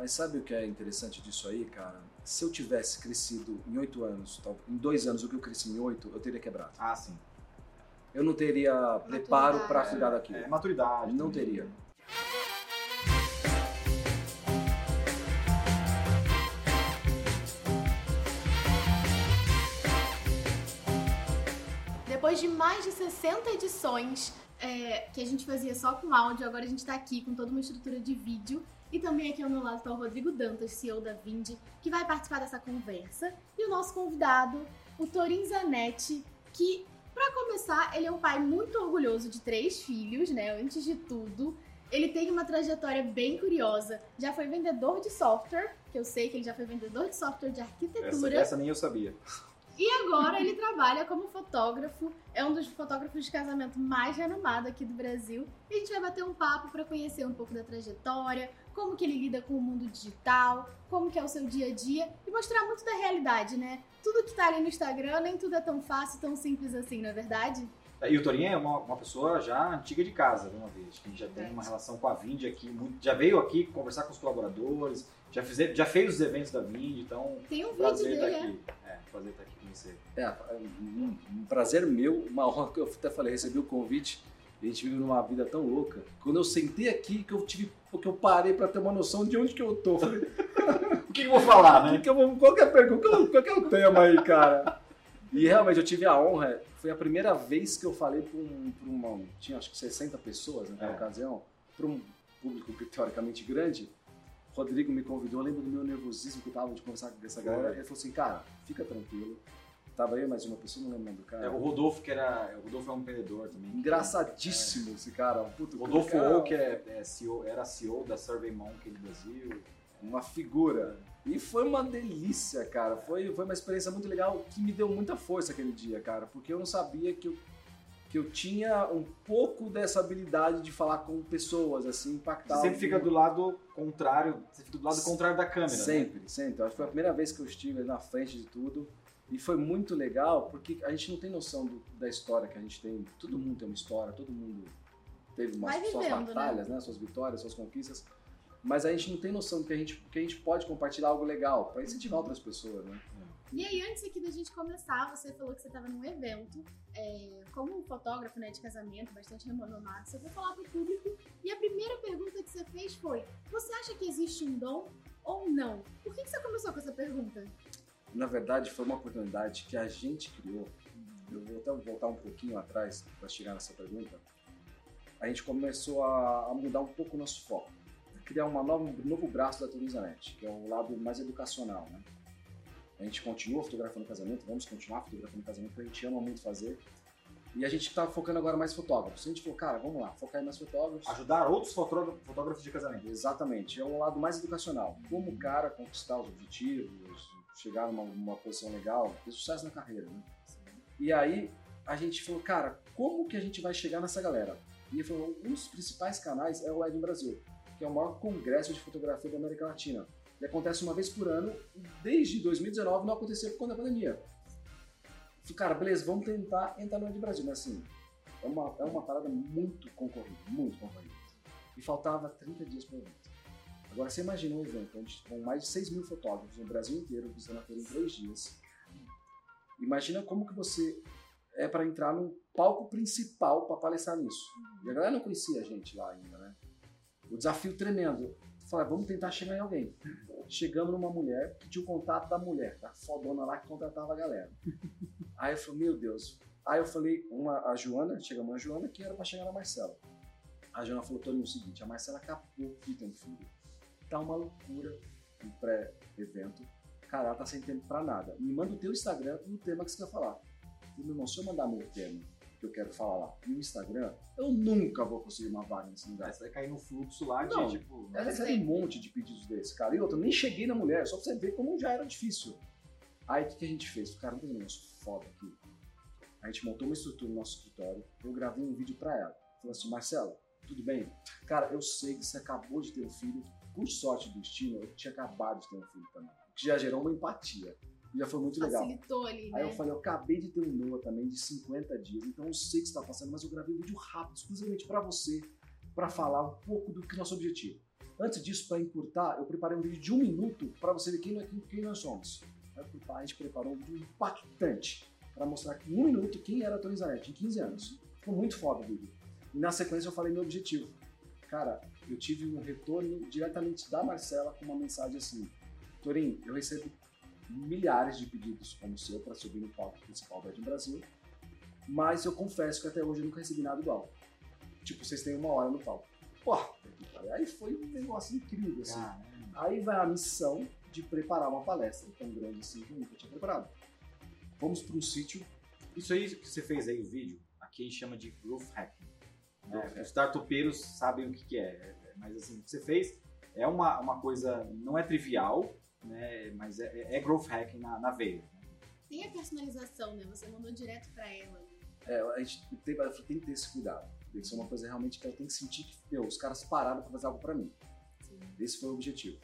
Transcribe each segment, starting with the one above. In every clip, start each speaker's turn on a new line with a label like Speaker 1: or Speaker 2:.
Speaker 1: Mas sabe o que é interessante disso aí, cara? Se eu tivesse crescido em oito anos, tal- em dois anos o que eu cresci em oito, eu teria quebrado.
Speaker 2: Ah, sim.
Speaker 1: Eu não teria preparo pra
Speaker 3: Maturidade.
Speaker 1: cuidar daquilo.
Speaker 2: É, maturidade.
Speaker 1: Não
Speaker 2: também.
Speaker 1: teria.
Speaker 3: Depois de mais de 60 edições é, que a gente fazia só com áudio, agora a gente tá aqui com toda uma estrutura de vídeo. E também aqui ao meu lado tá o Rodrigo Dantas, CEO da Vindi, que vai participar dessa conversa. E o nosso convidado, o Torin Zanetti, que, pra começar, ele é um pai muito orgulhoso de três filhos, né? Antes de tudo. Ele tem uma trajetória bem curiosa. Já foi vendedor de software, que eu sei que ele já foi vendedor de software de
Speaker 2: Essa,
Speaker 3: arquitetura.
Speaker 2: essa nem eu sabia.
Speaker 3: E agora ele trabalha como fotógrafo, é um dos fotógrafos de casamento mais renomado aqui do Brasil. E a gente vai bater um papo para conhecer um pouco da trajetória, como que ele lida com o mundo digital, como que é o seu dia a dia e mostrar muito da realidade, né? Tudo que tá ali no Instagram, nem tudo é tão fácil, tão simples assim, não é verdade?
Speaker 2: E o Torinho é uma, uma pessoa já antiga de casa, de uma vez. Que já tem uma relação com a Vind aqui. muito- já veio aqui conversar com os colaboradores, já, fize, já fez os eventos da Vind, então
Speaker 3: Tem um vídeo
Speaker 2: prazer estar
Speaker 3: dele, é.
Speaker 2: aqui. É, prazer estar aqui com você.
Speaker 1: É, um, um prazer meu, uma honra que eu até falei, recebi o convite. A gente vive numa vida tão louca. Quando eu sentei aqui, que eu tive, que eu parei pra ter uma noção de onde que eu tô. Falei,
Speaker 2: O que, que eu vou falar, né?
Speaker 1: que eu vou- qual que é a pergunta? Qual, qual que é o tema aí, cara? E realmente eu tive a honra, foi a primeira vez que eu falei para um, pra uma. Tinha acho que 60 pessoas naquela
Speaker 2: É.
Speaker 1: ocasião, para um público teoricamente grande. Rodrigo me convidou, eu lembro do meu nervosismo que eu tava de conversar com essa galera. Ele falou assim: cara, fica tranquilo. Tava eu e mais uma pessoa, não lembro o nome do cara.
Speaker 2: É, o Rodolfo, que era. O Rodolfo é um empreendedor também.
Speaker 1: Engraçadíssimo esse cara. um Puto,
Speaker 2: Rodolfo
Speaker 1: cara,
Speaker 2: O, que é, é CEO, era CEO da Survey Monkey do Brasil.
Speaker 1: uma figura. E foi uma delícia, cara. Foi, foi uma experiência muito legal que me deu muita força aquele dia, cara. Porque eu não sabia que eu, que eu tinha um pouco dessa habilidade de falar com pessoas, assim, impactar.
Speaker 2: Você sempre fica do lado contrário, você fica do lado contrário da câmera. né?
Speaker 1: Sempre, sempre. Acho que foi a primeira vez que eu estive na frente de tudo. E foi muito legal, porque a gente não tem noção do- da história que a gente tem. Todo mundo tem uma história, todo mundo teve umas,
Speaker 3: Vai
Speaker 1: suas
Speaker 3: vivendo,
Speaker 1: batalhas, né? Suas vitórias, suas conquistas. Mas a gente não tem noção que a gente, que a gente pode compartilhar algo legal para incentivar outras pessoas, né?
Speaker 3: E aí, antes aqui da gente começar, você falou que você estava num evento, é, como um fotógrafo né, de casamento, bastante renomado, você foi falar pro público, e a primeira pergunta que você fez foi, você acha que existe um dom ou não? Por que, que você começou com essa pergunta?
Speaker 1: Na verdade, foi uma oportunidade que a gente criou. Eu vou até voltar um pouquinho atrás para chegar nessa pergunta. A gente começou a, a mudar um pouco o nosso foco, criar um novo braço da Turizanet, que é o lado mais educacional, né? A gente continua fotografando casamento, vamos continuar fotografando casamento, porque a gente ama muito fazer. E a gente está focando agora mais fotógrafos. A gente falou, cara, vamos lá, focar em mais fotógrafos.
Speaker 2: Ajudar outros fotógrafos, fotógrafos de casamento.
Speaker 1: Exatamente, é um lado mais educacional. Como o cara conquistar os objetivos, chegar numa, posição legal, ter sucesso na carreira, né? E aí a gente falou, cara, como que a gente vai chegar nessa galera? E ele falou, um dos principais canais é o Ed Brasil, que é o maior congresso de fotografia da América Latina. Ele acontece uma vez por ano, desde 2019 não aconteceu por conta da pandemia. Falei, cara, beleza, vamos tentar entrar no Ed Brasil, mas assim, é uma, é uma parada muito concorrida, muito concorrida. E faltava 30 dias para o evento. Agora você imagina um evento onde com mais de 6 mil fotógrafos no Brasil inteiro visitando a feira em 3 dias. Imagina como que você é para entrar no palco principal para palestrar nisso. E a galera não conhecia a gente lá ainda, né? O desafio tremendo. Falei, vamos tentar chegar em alguém. Chegamos numa mulher que tinha o contato da mulher, da fodona lá que contratava a galera. Aí eu falei, meu Deus. Aí eu falei, uma, a Joana, chegamos a Joana, que era para chegar na Marcela. A Joana falou, Toninho, o seguinte, a Marcela acabou de ter um filho. Tá uma loucura no pré-evento. Cara, ela tá sem tempo pra nada. Me manda o teu Instagram e o tema que você quer falar. Falei, meu irmão, se eu mandar meu tema que eu quero falar lá e o Instagram, eu nunca vou conseguir uma vaga nesse lugar.
Speaker 2: Você vai cair no fluxo lá de,
Speaker 1: Não.
Speaker 2: tipo...
Speaker 1: Ela recebe um monte de pedidos desse, cara. E outra, eu nem cheguei na mulher, só pra você ver como já era difícil. Aí o que, que a gente fez? Cara, não tem negócio foda aqui. A gente montou uma estrutura no nosso escritório, eu gravei um vídeo pra ela. Falei assim, Marcelo, tudo bem? Cara, eu sei que você acabou de ter um filho. Por sorte do destino, eu tinha acabado de ter um filho também. O que já gerou uma empatia. Já foi muito legal.
Speaker 3: Facilitou ali,
Speaker 1: Aí
Speaker 3: né?
Speaker 1: eu falei, eu acabei de ter um Noah também de 50 dias, então eu sei que você tá passando, mas eu gravei um vídeo rápido, exclusivamente pra você, pra falar um pouco do que é nosso objetivo. Antes disso, para encurtar, eu preparei um vídeo de um minuto para você ver quem, quem, quem nós somos. A gente preparou um vídeo impactante para mostrar que em um minuto quem era a Tony Zanetti, em 15 anos. Ficou muito foda o vídeo. E na sequência eu falei meu objetivo. Cara, eu tive um retorno diretamente da Marcela com uma mensagem assim: Torinho, eu recebo milhares de pedidos como o seu para subir no palco principal do Brasil, mas eu confesso que até hoje eu nunca recebi nada igual. Tipo, vocês têm uma hora no palco. Pô, aí foi um negócio incrível, assim. Caramba. Aí vai a missão de preparar uma palestra tão grande assim que eu nunca tinha preparado. Fomos para um sítio.
Speaker 2: Isso aí que você fez aí, o vídeo, aqui a gente chama de growth hacking. Né? Os startupeiros sabem o que, que é, mas assim, o que você fez é uma, uma coisa, não é trivial, né? mas é, é growth hacking na, na veia.
Speaker 3: Tem a personalização, né? Você mandou direto para ela.
Speaker 1: É, a gente tem, tem que ter esse cuidado. Tem que ser uma coisa realmente que ela tem que sentir que, meu, os caras pararam para fazer algo para mim. Sim. Esse foi o objetivo.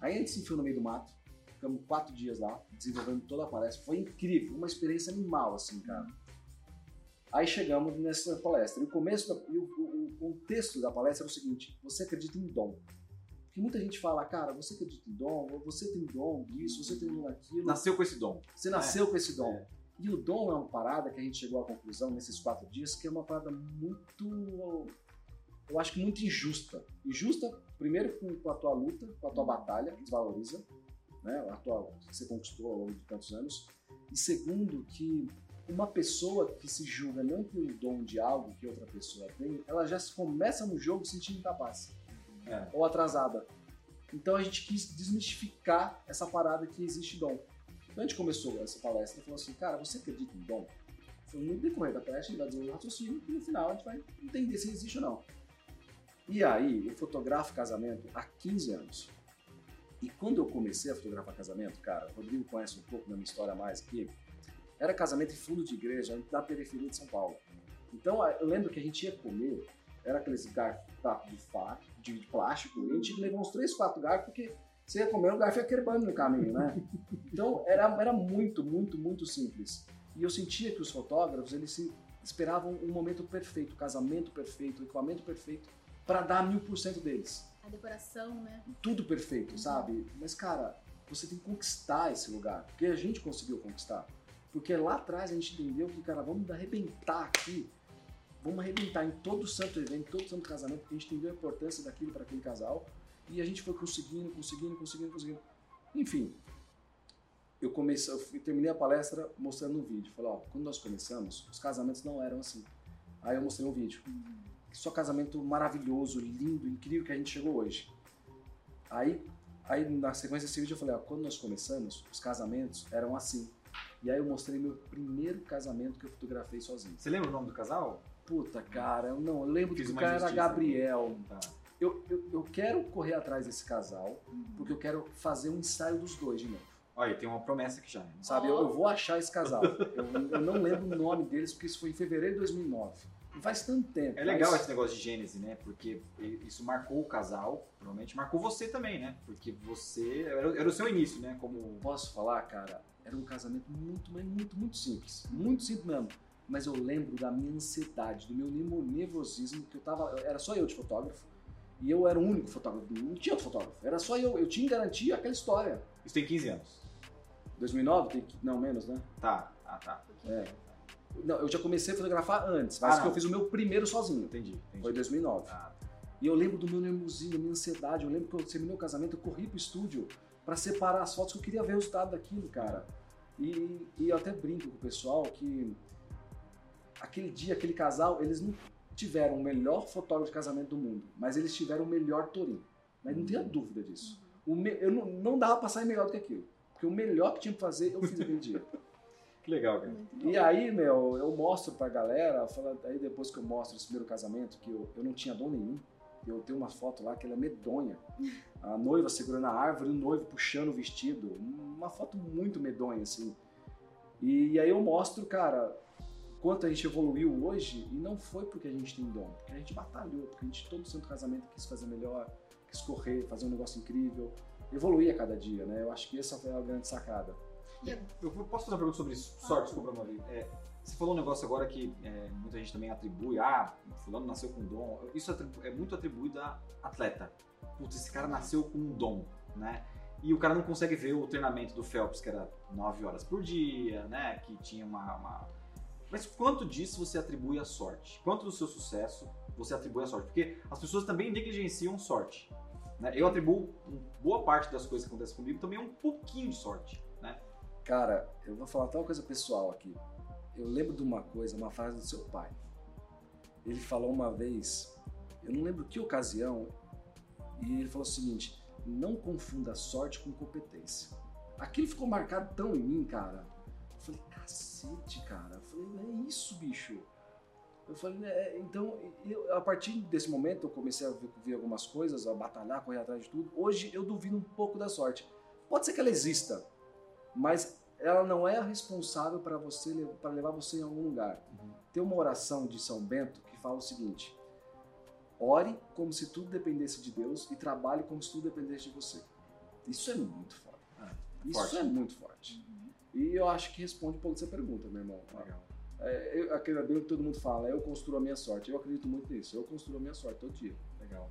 Speaker 1: Aí a gente se enfiou no meio do mato, ficamos quatro dias lá, desenvolvendo toda a palestra. Foi incrível, uma experiência animal, assim, cara. Aí chegamos nessa palestra. E o começo, da, e o, o, o, contexto da palestra era o seguinte: você acredita em dom. Porque muita gente fala, cara, você acredita em dom, você tem dom disso, você tem dom daquilo.
Speaker 2: Nasceu com esse dom.
Speaker 1: Você nasceu é. com esse dom. É. E o dom é uma parada que a gente chegou à conclusão nesses quatro dias que é uma parada muito. Eu acho que muito injusta. Injusta, primeiro, com a tua luta, com a tua batalha, que desvaloriza, né? A tua, que você conquistou ao longo de tantos anos. E segundo, que uma pessoa que se julga não com o dom de algo que outra pessoa tem, ela já começa no jogo sentindo incapaz é. ou atrasada. Então a gente quis desmistificar essa parada que existe dom. Então a gente começou essa palestra e falou assim, cara, você acredita em dom? Foi no decorrer da palestra, a gente vai desenvolver um raciocínio e no final a gente vai entender se existe ou não. E aí, eu fotografo casamento há 15 anos. E quando eu comecei a fotografar casamento, cara, o Rodrigo conhece um pouco da minha história mais aqui, era casamento em fundo de igreja, da periferia de São Paulo. Então, eu lembro que a gente ia comer, era aqueles garfos de de plástico, e a gente levou uns 3, 4 garfos, porque você ia comer, o garfo ia quebrando no caminho, né? Então, era, era muito, muito, muito simples. E eu sentia que os fotógrafos, eles esperavam um momento perfeito, o casamento perfeito, o equipamento perfeito, para dar mil por cento deles.
Speaker 3: A decoração, né?
Speaker 1: Tudo perfeito, uhum. sabe? Mas, cara, você tem que conquistar esse lugar, porque a gente conseguiu conquistar. Porque lá atrás a gente entendeu que, cara, vamos arrebentar aqui. Vamos arrebentar em todo santo evento, todo santo casamento, porque a gente entendeu a importância daquilo para aquele casal. E a gente foi conseguindo, conseguindo, conseguindo, conseguindo. Enfim, eu comecei, eu terminei a palestra mostrando um vídeo. Falei, ó, quando nós começamos, os casamentos não eram assim. Aí eu mostrei um vídeo. Só casamento maravilhoso, lindo, incrível que a gente chegou hoje. Aí, aí na sequência desse vídeo eu falei, ó, quando nós começamos, os casamentos eram assim. E aí eu mostrei meu primeiro casamento que eu fotografei sozinho.
Speaker 2: Você lembra o nome do casal?
Speaker 1: Puta, cara, eu não eu lembro Fiz que o cara era Gabriel. Tá. Eu, eu, eu, quero correr atrás desse casal, uhum. porque eu quero fazer um ensaio dos dois de novo.
Speaker 2: Olha, tem uma promessa aqui já. Né?
Speaker 1: Sabe, eu, eu, vou achar esse casal. eu, eu, não lembro o nome deles, porque isso foi em fevereiro de 2009. Não faz tanto tempo.
Speaker 2: É legal mas... esse negócio de Gênese, né? Porque isso marcou o casal, provavelmente marcou você também, né? Porque você. Era, era o seu início, né? Como.
Speaker 1: Posso falar, cara? Era um casamento muito, muito, muito simples. Muito simples mesmo. Mas eu lembro da minha ansiedade, do meu nervosismo, que eu tava. Era só eu de fotógrafo. E eu era o único fotógrafo. Não tinha outro fotógrafo. Era só eu. Eu tinha garantia aquela história.
Speaker 2: Isso tem 15 anos.
Speaker 1: 2009? Tem, não, menos, né?
Speaker 2: Tá. Ah, tá.
Speaker 1: É. Não, eu já comecei a fotografar antes, mas ah, que eu fiz o meu primeiro sozinho.
Speaker 2: Entendi. entendi.
Speaker 1: Foi 2009. Ah. E eu lembro do meu nervosismo, da minha ansiedade. Eu lembro que eu terminei o casamento, eu corri pro estúdio para separar as fotos que eu queria ver o resultado daquilo, cara. E, e eu até brinco com o pessoal que aquele dia, aquele casal, eles não tiveram o melhor fotógrafo de casamento do mundo, mas eles tiveram o melhor Torim. Mas não tenha dúvida disso. Me, eu não, não dava pra sair melhor do que aquilo. Porque o melhor que tinha que fazer, eu fiz aquele dia.
Speaker 2: que legal, cara.
Speaker 1: E aí, meu, eu mostro pra galera, falo, aí depois que eu mostro esse primeiro casamento, que eu, eu não tinha dom nenhum, eu tenho uma foto lá que ela é medonha. A noiva segurando a árvore, o noivo puxando o vestido. Uma foto muito medonha, assim. E, e aí eu mostro, cara, quanto a gente evoluiu hoje, e não foi porque a gente tem dom, porque a gente batalhou, porque a gente, todo santo casamento, quis fazer melhor, quis correr, fazer um negócio incrível, evoluir a cada dia, né? Eu acho que essa foi a grande sacada.
Speaker 2: Eu, eu posso fazer uma pergunta sobre isso? Sorte, desculpa, Mauri. É, você falou um negócio agora que é, muita gente também atribui, ah, fulano nasceu com dom. Isso é muito atribuído a atleta. Putz, esse cara nasceu com um dom, né? E o cara não consegue ver o treinamento do Phelps, que era 9 horas por dia, né? Que tinha uma, uma... Mas quanto disso você atribui à sorte? Quanto do seu sucesso você atribui à sorte? Porque as pessoas também negligenciam sorte. Né? Eu atribuo boa parte das coisas que acontecem comigo também a um pouquinho de sorte. Né?
Speaker 1: Cara, eu vou falar até uma coisa pessoal aqui. Eu lembro de uma coisa, uma frase do seu pai. Ele falou uma vez, eu não lembro que ocasião, e ele falou o seguinte: não confunda sorte com competência. Aquilo ficou marcado tão em mim, cara. Eu falei, cacete, cara. Eu falei, é isso, bicho. Eu falei, é, então, eu, a partir desse momento eu comecei a ver, ver, algumas coisas, a batalhar, correr atrás de tudo. Hoje eu duvido um pouco da sorte. Pode ser que ela exista, mas ela não é responsável para você para levar você em algum lugar. Uhum. Tem uma oração de São Bento que fala o seguinte: ore como se tudo dependesse de Deus e trabalhe como se tudo dependesse de você. Isso é muito forte. Ah, Isso forte. é muito forte. Uhum. E eu acho que responde um pouco essa pergunta, meu irmão. Legal. É, eu, aquele bem que todo mundo fala, eu construo a minha sorte. Eu acredito muito nisso. Eu construo a minha sorte todo dia.
Speaker 2: Legal.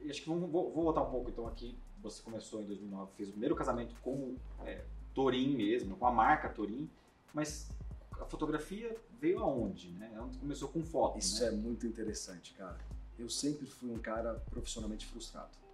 Speaker 2: E acho que vamos, vou, vou voltar um pouco então aqui. Você começou em 2009, fez o primeiro casamento com é, Torin mesmo, com a marca Torin. Mas a fotografia veio aonde, né? Começou com foto,
Speaker 1: Isso
Speaker 2: né?
Speaker 1: é muito interessante, cara. Eu sempre fui um cara profissionalmente frustrado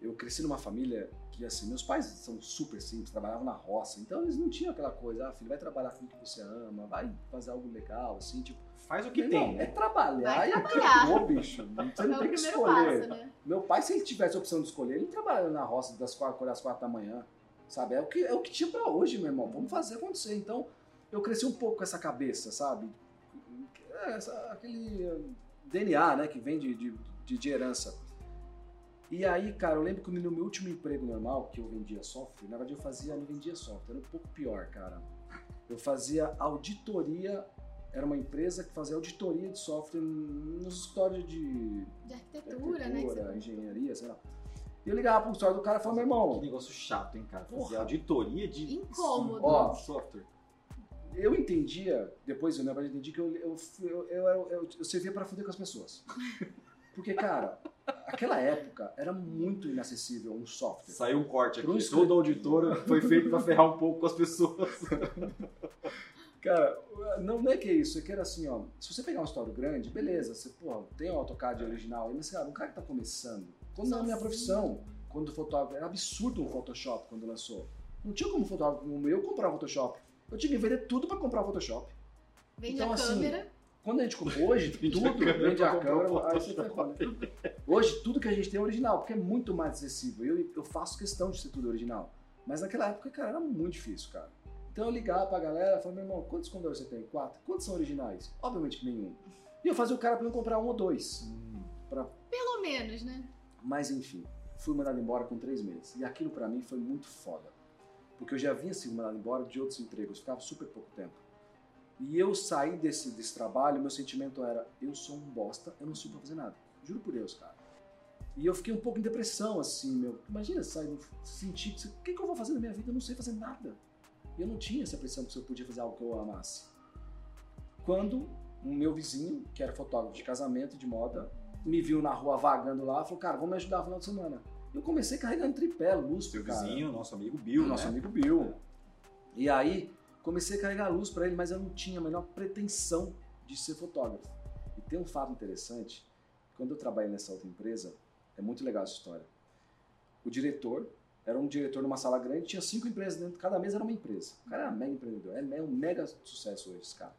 Speaker 1: eu cresci numa família que, assim, meus pais são super simples, trabalhavam na roça, então eles não tinham aquela coisa, ah, filho, vai trabalhar com o que você ama, vai fazer algo legal, assim, tipo.
Speaker 2: Faz o que tem.
Speaker 1: Não, é trabalhar
Speaker 3: vai
Speaker 1: e
Speaker 3: trabalhar.
Speaker 1: acabou, bicho. Você não
Speaker 3: é
Speaker 1: tem que escolher.
Speaker 3: Passo, né?
Speaker 1: Meu pai, se ele tivesse a opção de escolher, ele trabalha na roça das quatro, das quatro da manhã, sabe? É o que, é o que tinha pra hoje, meu irmão. Vamos fazer acontecer. Então, eu cresci um pouco com essa cabeça, sabe? É, essa, aquele eh, DNA, né, que vem de, de, de, de herança. E aí, cara, eu lembro que no meu último emprego normal, que eu vendia software, na verdade eu fazia, não vendia software, era um pouco pior, cara. Eu fazia auditoria, era uma empresa que fazia auditoria de software nos escritórios
Speaker 3: de, de arquitetura, arquitetura
Speaker 1: né? engenharia, sei lá. E eu ligava pro história do cara e falava, meu irmão.
Speaker 2: Que negócio chato, hein, cara? Fazer auditoria de
Speaker 3: Incômodo.
Speaker 1: Ó, software. Eu entendia, depois eu, na verdade, entendi que eu, eu, eu, eu, eu, eu servia para foder com as pessoas. Porque, cara, aquela época era muito inacessível um software.
Speaker 2: Saiu um corte aqui. Um Todo auditor foi feito para ferrar um pouco com as pessoas.
Speaker 1: Cara, não, não é que é isso, é que era assim, ó. Se você pegar um história grande, beleza, você, porra, tem o AutoCAD original, mas, cara, um cara que tá começando, quando na minha profissão, quando fotógrafo, era absurdo o Photoshop quando lançou. Não tinha como fotógrafo como eu comprar o Photoshop. Eu tinha que vender tudo para comprar o Photoshop.
Speaker 3: Vende então, a assim, câmera.
Speaker 1: Quando a gente hoje tudo vende a câmera, aí você né? Hoje tudo que a gente tem é original, porque é muito mais acessível. Eu, eu faço questão de ser tudo original. Mas naquela época, cara, era muito difícil, cara. Então eu ligava pra galera e falava, meu irmão, quantos computadores você tem? Quatro? Quantos são originais? Obviamente que nenhum. E eu fazia o cara pra eu comprar um ou dois. Hum. Pra...
Speaker 3: Pelo menos, né?
Speaker 1: Mas enfim, fui mandado embora com três meses. E aquilo pra mim foi muito foda. Porque eu já havia sido mandado embora de outros empregos, ficava super pouco tempo. E eu saí desse, desse trabalho, meu sentimento era: eu sou um bosta, eu não sirvo pra fazer nada. Juro por Deus, cara. E eu fiquei um pouco em depressão, assim, meu. Imagina sair, sentir. O que, que eu vou fazer na minha vida? Eu não sei fazer nada. E eu não tinha essa pressão que eu podia fazer algo que eu amasse. Quando o meu vizinho, que era fotógrafo de casamento de moda, me viu na rua vagando lá, falou: cara, vamos me ajudar no final de semana. Eu comecei carregando tripé, luz,
Speaker 2: Seu cara. vizinho, nosso amigo Bill,
Speaker 1: Nosso né? amigo Bill. E aí, comecei a carregar a luz para ele, mas eu não tinha a menor pretensão de ser fotógrafo. E tem um fato interessante, quando eu trabalhei nessa outra empresa, é muito legal essa história. O diretor era um diretor numa sala grande, tinha cinco empresas dentro, cada mesa era uma empresa. O cara era mega empreendedor, é um mega sucesso hoje esse cara.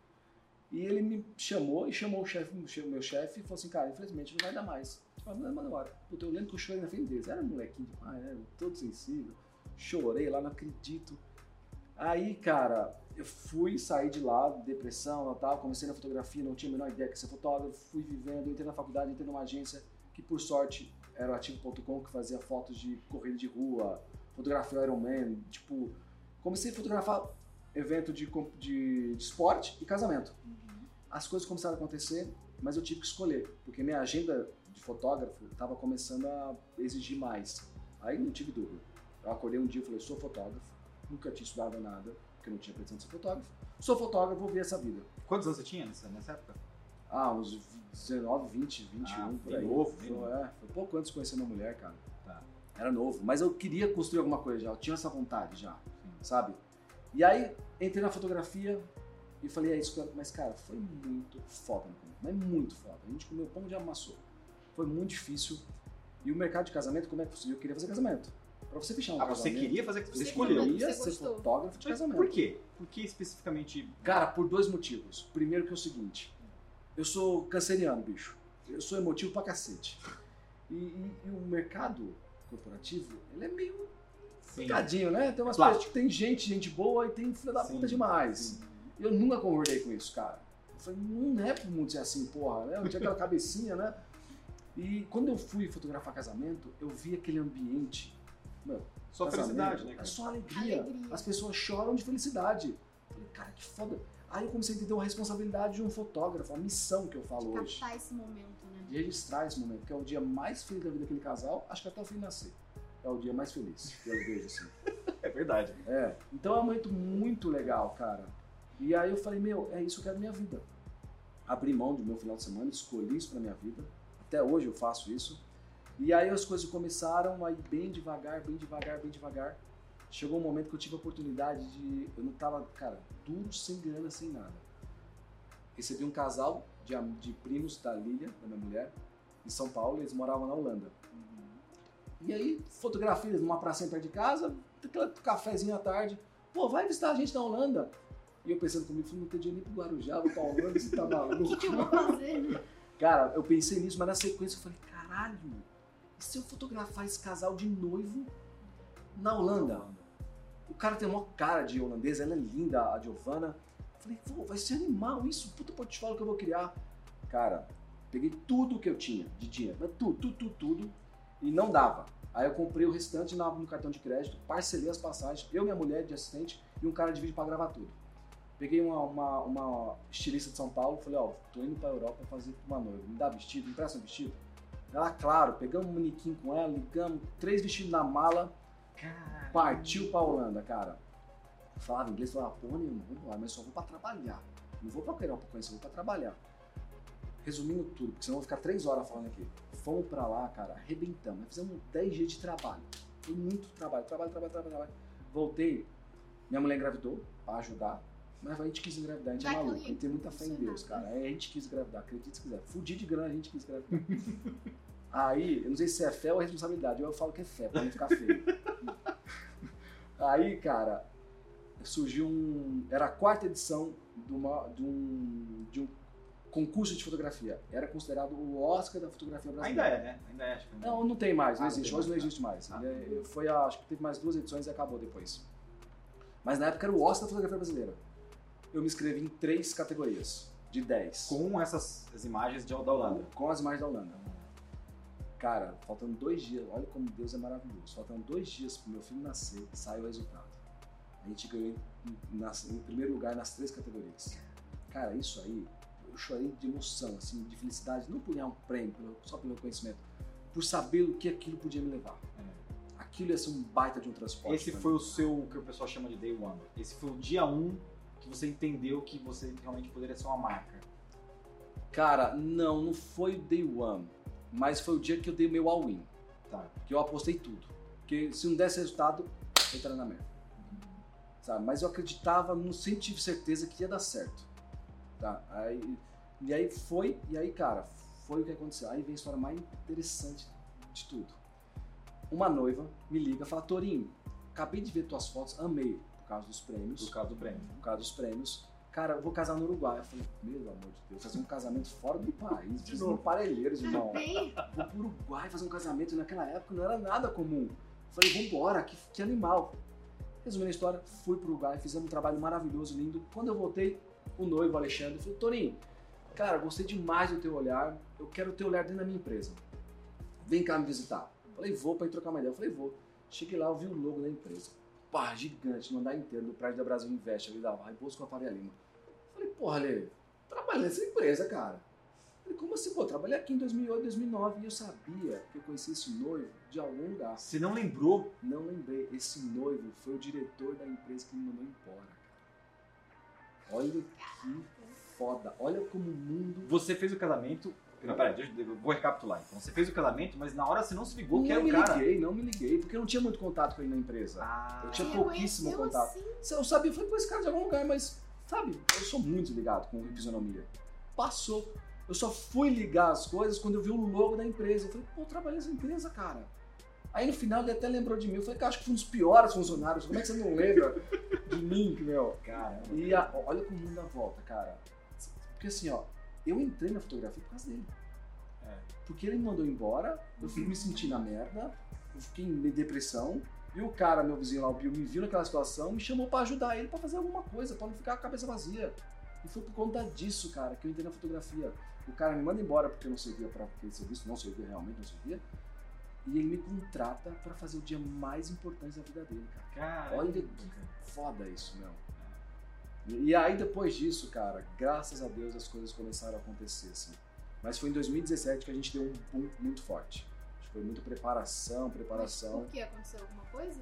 Speaker 1: E ele me chamou e chamou o chefe, meu chefe e falou assim, cara, infelizmente não vai dar mais. Eu falei, manda embora. Puta, eu lembro que eu chorei na frente deles, era molequinho demais, era todo sensível. Chorei lá, não acredito. Aí, cara, eu fui sair de lá, depressão e tal, comecei na fotografia, não tinha a menor ideia que ser fotógrafo, fui vivendo, entrei na faculdade, entrei numa agência que por sorte era o Ativo.com, que fazia fotos de corrida de rua, fotografia Ironman, tipo, comecei a fotografar evento de, de, de esporte e casamento. Uhum. As coisas começaram a acontecer, mas eu tive que escolher, porque minha agenda de fotógrafo estava começando a exigir mais. Aí não tive dúvida. Eu acordei um dia e falei, sou fotógrafo, nunca tinha estudado nada, porque não tinha pretensão de ser fotógrafo. Sou fotógrafo, vou ver essa vida.
Speaker 2: Quantos anos você tinha nessa, nessa época?
Speaker 1: Ah, uns 19, 20, 21,
Speaker 2: Ah,
Speaker 1: por aí.
Speaker 2: novo,
Speaker 1: foi, é, foi pouco antes de conhecer minha mulher, cara.
Speaker 2: Tá.
Speaker 1: Era novo, mas eu queria construir alguma coisa já, eu tinha essa vontade já, sabe? E aí, entrei na fotografia e falei, é isso que eu. Mas, cara, foi muito foda no começo, mas muito foda. A gente comeu pão de amassou. Foi muito difícil. E o mercado de casamento, como é que funciona? Eu queria fazer casamento. Pra você fechar um
Speaker 2: Ah, você
Speaker 1: casamento,
Speaker 2: queria fazer você
Speaker 3: Você
Speaker 2: escolheu.
Speaker 3: queria- Você
Speaker 1: ser
Speaker 3: gostou.
Speaker 1: fotógrafo de
Speaker 2: Mas
Speaker 1: casamento.
Speaker 2: por quê? Por que especificamente?
Speaker 1: Cara, por dois motivos. Primeiro que é o seguinte, eu sou canceriano, bicho. Eu sou emotivo pra cacete. E, e- e o mercado corporativo, ele é meio picadinho, né? Tem umas
Speaker 2: Claro.
Speaker 1: coisas que tem gente, gente boa e tem filha da
Speaker 2: Sim,
Speaker 1: puta demais.
Speaker 2: sim.
Speaker 1: Eu nunca concordei com isso, cara. Eu falei, não é pro mundo ser assim, porra, né? Eu tinha aquela cabecinha, né? E quando eu fui fotografar casamento, eu vi aquele ambiente. Meu,
Speaker 2: Só
Speaker 1: casamento,
Speaker 2: felicidade, né,
Speaker 1: É
Speaker 2: cara?
Speaker 1: só alegria.
Speaker 3: Alegria.
Speaker 1: As pessoas choram de felicidade. Eu falei, cara, que foda. Aí eu comecei a entender a responsabilidade de um fotógrafo, a missão que eu falo hoje.
Speaker 3: Captar esse momento, né?
Speaker 1: De registrar esse momento, que é o dia mais feliz da vida daquele casal, acho que até o filho nascer. É o dia mais feliz que eu vejo assim.
Speaker 2: É verdade.
Speaker 1: É. Então é um momento muito legal, cara. E aí eu falei, meu, é isso que eu quero na minha vida. Abri mão do meu final de semana, escolhi isso pra minha vida. Até hoje eu faço isso. E aí as coisas começaram a ir bem devagar, bem devagar, bem devagar. Chegou um momento que eu tive a oportunidade de. Eu não tava, cara, duro, sem grana, sem nada. Recebi um casal de, de primos da Lília, da minha mulher, em São Paulo, eles moravam na Holanda. E aí, fotografias numa pracinha perto de casa, aquele cafezinho à tarde. Pô, vai visitar a gente na Holanda. E eu pensando comigo, falei, não tem dinheiro nem pro Guarujá, vou pra Holanda, você tá
Speaker 3: O
Speaker 1: maluco.
Speaker 3: que, que eu vou fazer, né?
Speaker 1: Cara, eu pensei nisso, mas na sequência eu falei, caralho, e se eu fotografar esse casal de noivo na Holanda? O cara tem uma cara de holandesa, ela é linda, a Giovanna. Falei, pô, vai ser animal isso, puta portfólio que eu vou criar. Cara, peguei tudo que eu tinha de dinheiro, mas tudo, tudo, tudo, tudo, e não dava. Aí eu comprei o restante no cartão de crédito, parcelei as passagens, eu, minha mulher de assistente e um cara de vídeo pra gravar tudo. Peguei uma, uma, uma estilista de São Paulo, falei, ó, tô indo pra Europa fazer uma noiva, me dá vestido, me empresta um vestido? Ela, claro, pegamos um manequim com ela, ligamos, três vestidos na mala,
Speaker 2: Caralho.
Speaker 1: partiu pra Holanda, cara. Falava inglês, falava, porra nenhuma, vou embora, mas só vou pra trabalhar. Não vou pra Europa conhecer, vou pra trabalhar. Resumindo tudo, porque senão eu vou ficar três horas falando aqui. Fomos pra lá, cara, arrebentamos. Nós fizemos 10 dias de trabalho. Foi muito trabalho, trabalho, trabalho, trabalho, trabalho. Voltei, minha mulher engravidou pra ajudar. Mas a gente quis engravidar, a gente é
Speaker 3: Dá aquele
Speaker 1: maluco, a gente tem muita fé em Deus, cara. É, a gente quis engravidar, acredite se quiser. Fudi de grana, a gente quis engravidar. Aí, eu não sei se é fé ou responsabilidade, eu falo que é fé, pra não ficar feio. Aí, cara, surgiu um. Era a quarta edição de, uma, de, um, de um concurso de fotografia. Era considerado o Oscar da fotografia brasileira.
Speaker 2: Ainda é, né? Ainda é, acho que
Speaker 1: Não, não tem mais, não
Speaker 2: Ah,
Speaker 1: existe. Hoje não
Speaker 2: mais,
Speaker 1: existe mais.
Speaker 2: Ah.
Speaker 1: É- foi, a- acho que teve mais duas edições e acabou depois. Mas na época era o Oscar da fotografia brasileira. Eu me inscrevi em três categorias, de 10.
Speaker 2: Com essas as imagens de, da Holanda.
Speaker 1: Com as imagens da Holanda. Cara, faltando dois dias, olha como Deus é maravilhoso. Faltando dois dias pro meu filho nascer, saiu o resultado. A gente ganhou em, em primeiro lugar nas três categorias. Cara, isso aí, eu chorei de emoção, assim, de felicidade, não por ganhar um prêmio, só pelo conhecimento, por saber o que aquilo podia me levar. Aquilo ia ser um baita de um transporte.
Speaker 2: Esse foi o seu, o que o pessoal chama de day one. Esse foi o dia um você entendeu que você realmente poderia ser uma marca.
Speaker 1: Cara, não, não foi o day one, mas foi o dia que eu dei o meu all-in.
Speaker 2: Tá.
Speaker 1: que eu apostei tudo. Porque se não desse resultado, eu entraria na merda. Sabe? Mas eu acreditava, não tive certeza que ia dar certo. Tá? Aí, e aí foi, e aí, cara, foi o que aconteceu. Aí vem a história mais interessante de tudo. Uma noiva me liga e fala, Torinho, acabei de ver tuas fotos, amei, causa dos prêmios
Speaker 2: Por causa do prêmio.
Speaker 1: por causa dos prêmios. Cara, eu vou casar no Uruguai. Eu falei, meu amor de Deus, fazer um casamento fora do país, de novo, parelheiros, irmão. Vou pro Uruguai fazer um casamento naquela época não era nada comum. Eu falei, vambora, que, que animal. Resumindo a história, fui pro Uruguai, fizemos um trabalho maravilhoso, lindo. Quando eu voltei, o noivo Alexandre falou, Toninho, cara, gostei demais do teu olhar, eu quero o teu olhar dentro da minha empresa. Vem cá me visitar. Eu falei, vou pra ir trocar uma ideia. Eu falei, vou. Cheguei lá, eu vi o logo da empresa. Pá, gigante, no andar inteiro, do prédio da Brasil Invest, ali da Raposo com a Faria Lima. Falei, porra, Ale, trabalha nessa empresa, cara. Falei, como assim? Pô, trabalhei aqui em 2008, 2009 e eu sabia que eu conhecia esse noivo de algum lugar.
Speaker 2: Você não lembrou?
Speaker 1: Não lembrei. Esse noivo foi o diretor da empresa que me mandou embora, cara. Olha que foda. Olha como o mundo.
Speaker 2: Você fez o casamento. Não, peraí, deixa, eu vou recapitular. Então, você fez o casamento, mas na hora você não se ligou
Speaker 1: não
Speaker 2: que era
Speaker 1: me
Speaker 2: o cara.
Speaker 1: liguei, não me liguei, porque eu não tinha muito contato com ele na empresa.
Speaker 2: Ah,
Speaker 1: Eu tinha pouquíssimo contato.
Speaker 3: assim?
Speaker 1: Eu sabia, eu falei, pô, esse cara de algum lugar, mas, sabe, eu sou muito ligado com fisionomia. Passou. Eu só fui ligar as coisas quando eu vi o logo da empresa. Eu falei, pô, eu trabalhei nessa empresa, cara. Aí no final ele até lembrou de mim. Eu falei, cara, acho que fui um dos piores funcionários. Como é que você não lembra de mim, meu?
Speaker 2: Caramba.
Speaker 1: E a- olha como o mundo dá volta, cara. Porque assim, ó, eu entrei na fotografia por causa dele.
Speaker 2: É.
Speaker 1: Porque ele me mandou embora, eu fui me sentir na merda, eu fiquei em depressão, e o cara, meu vizinho lá, o Bill, me viu naquela situação, me chamou pra ajudar ele pra fazer alguma coisa, pra não ficar com a cabeça vazia. E foi por conta disso, cara, que eu entrei na fotografia. O cara me manda embora porque eu não servia pra aquele serviço, não servia, realmente não servia. E ele me contrata pra fazer o dia mais importante da vida dele, cara.
Speaker 2: Caramba,
Speaker 1: Olha que foda isso, meu. E aí depois disso, cara, graças a Deus as coisas começaram a acontecer, assim. Mas foi em 2017 que a gente deu um boom muito forte. Foi muita preparação,
Speaker 3: Mas
Speaker 1: preparação.
Speaker 3: por que? Aconteceu alguma coisa?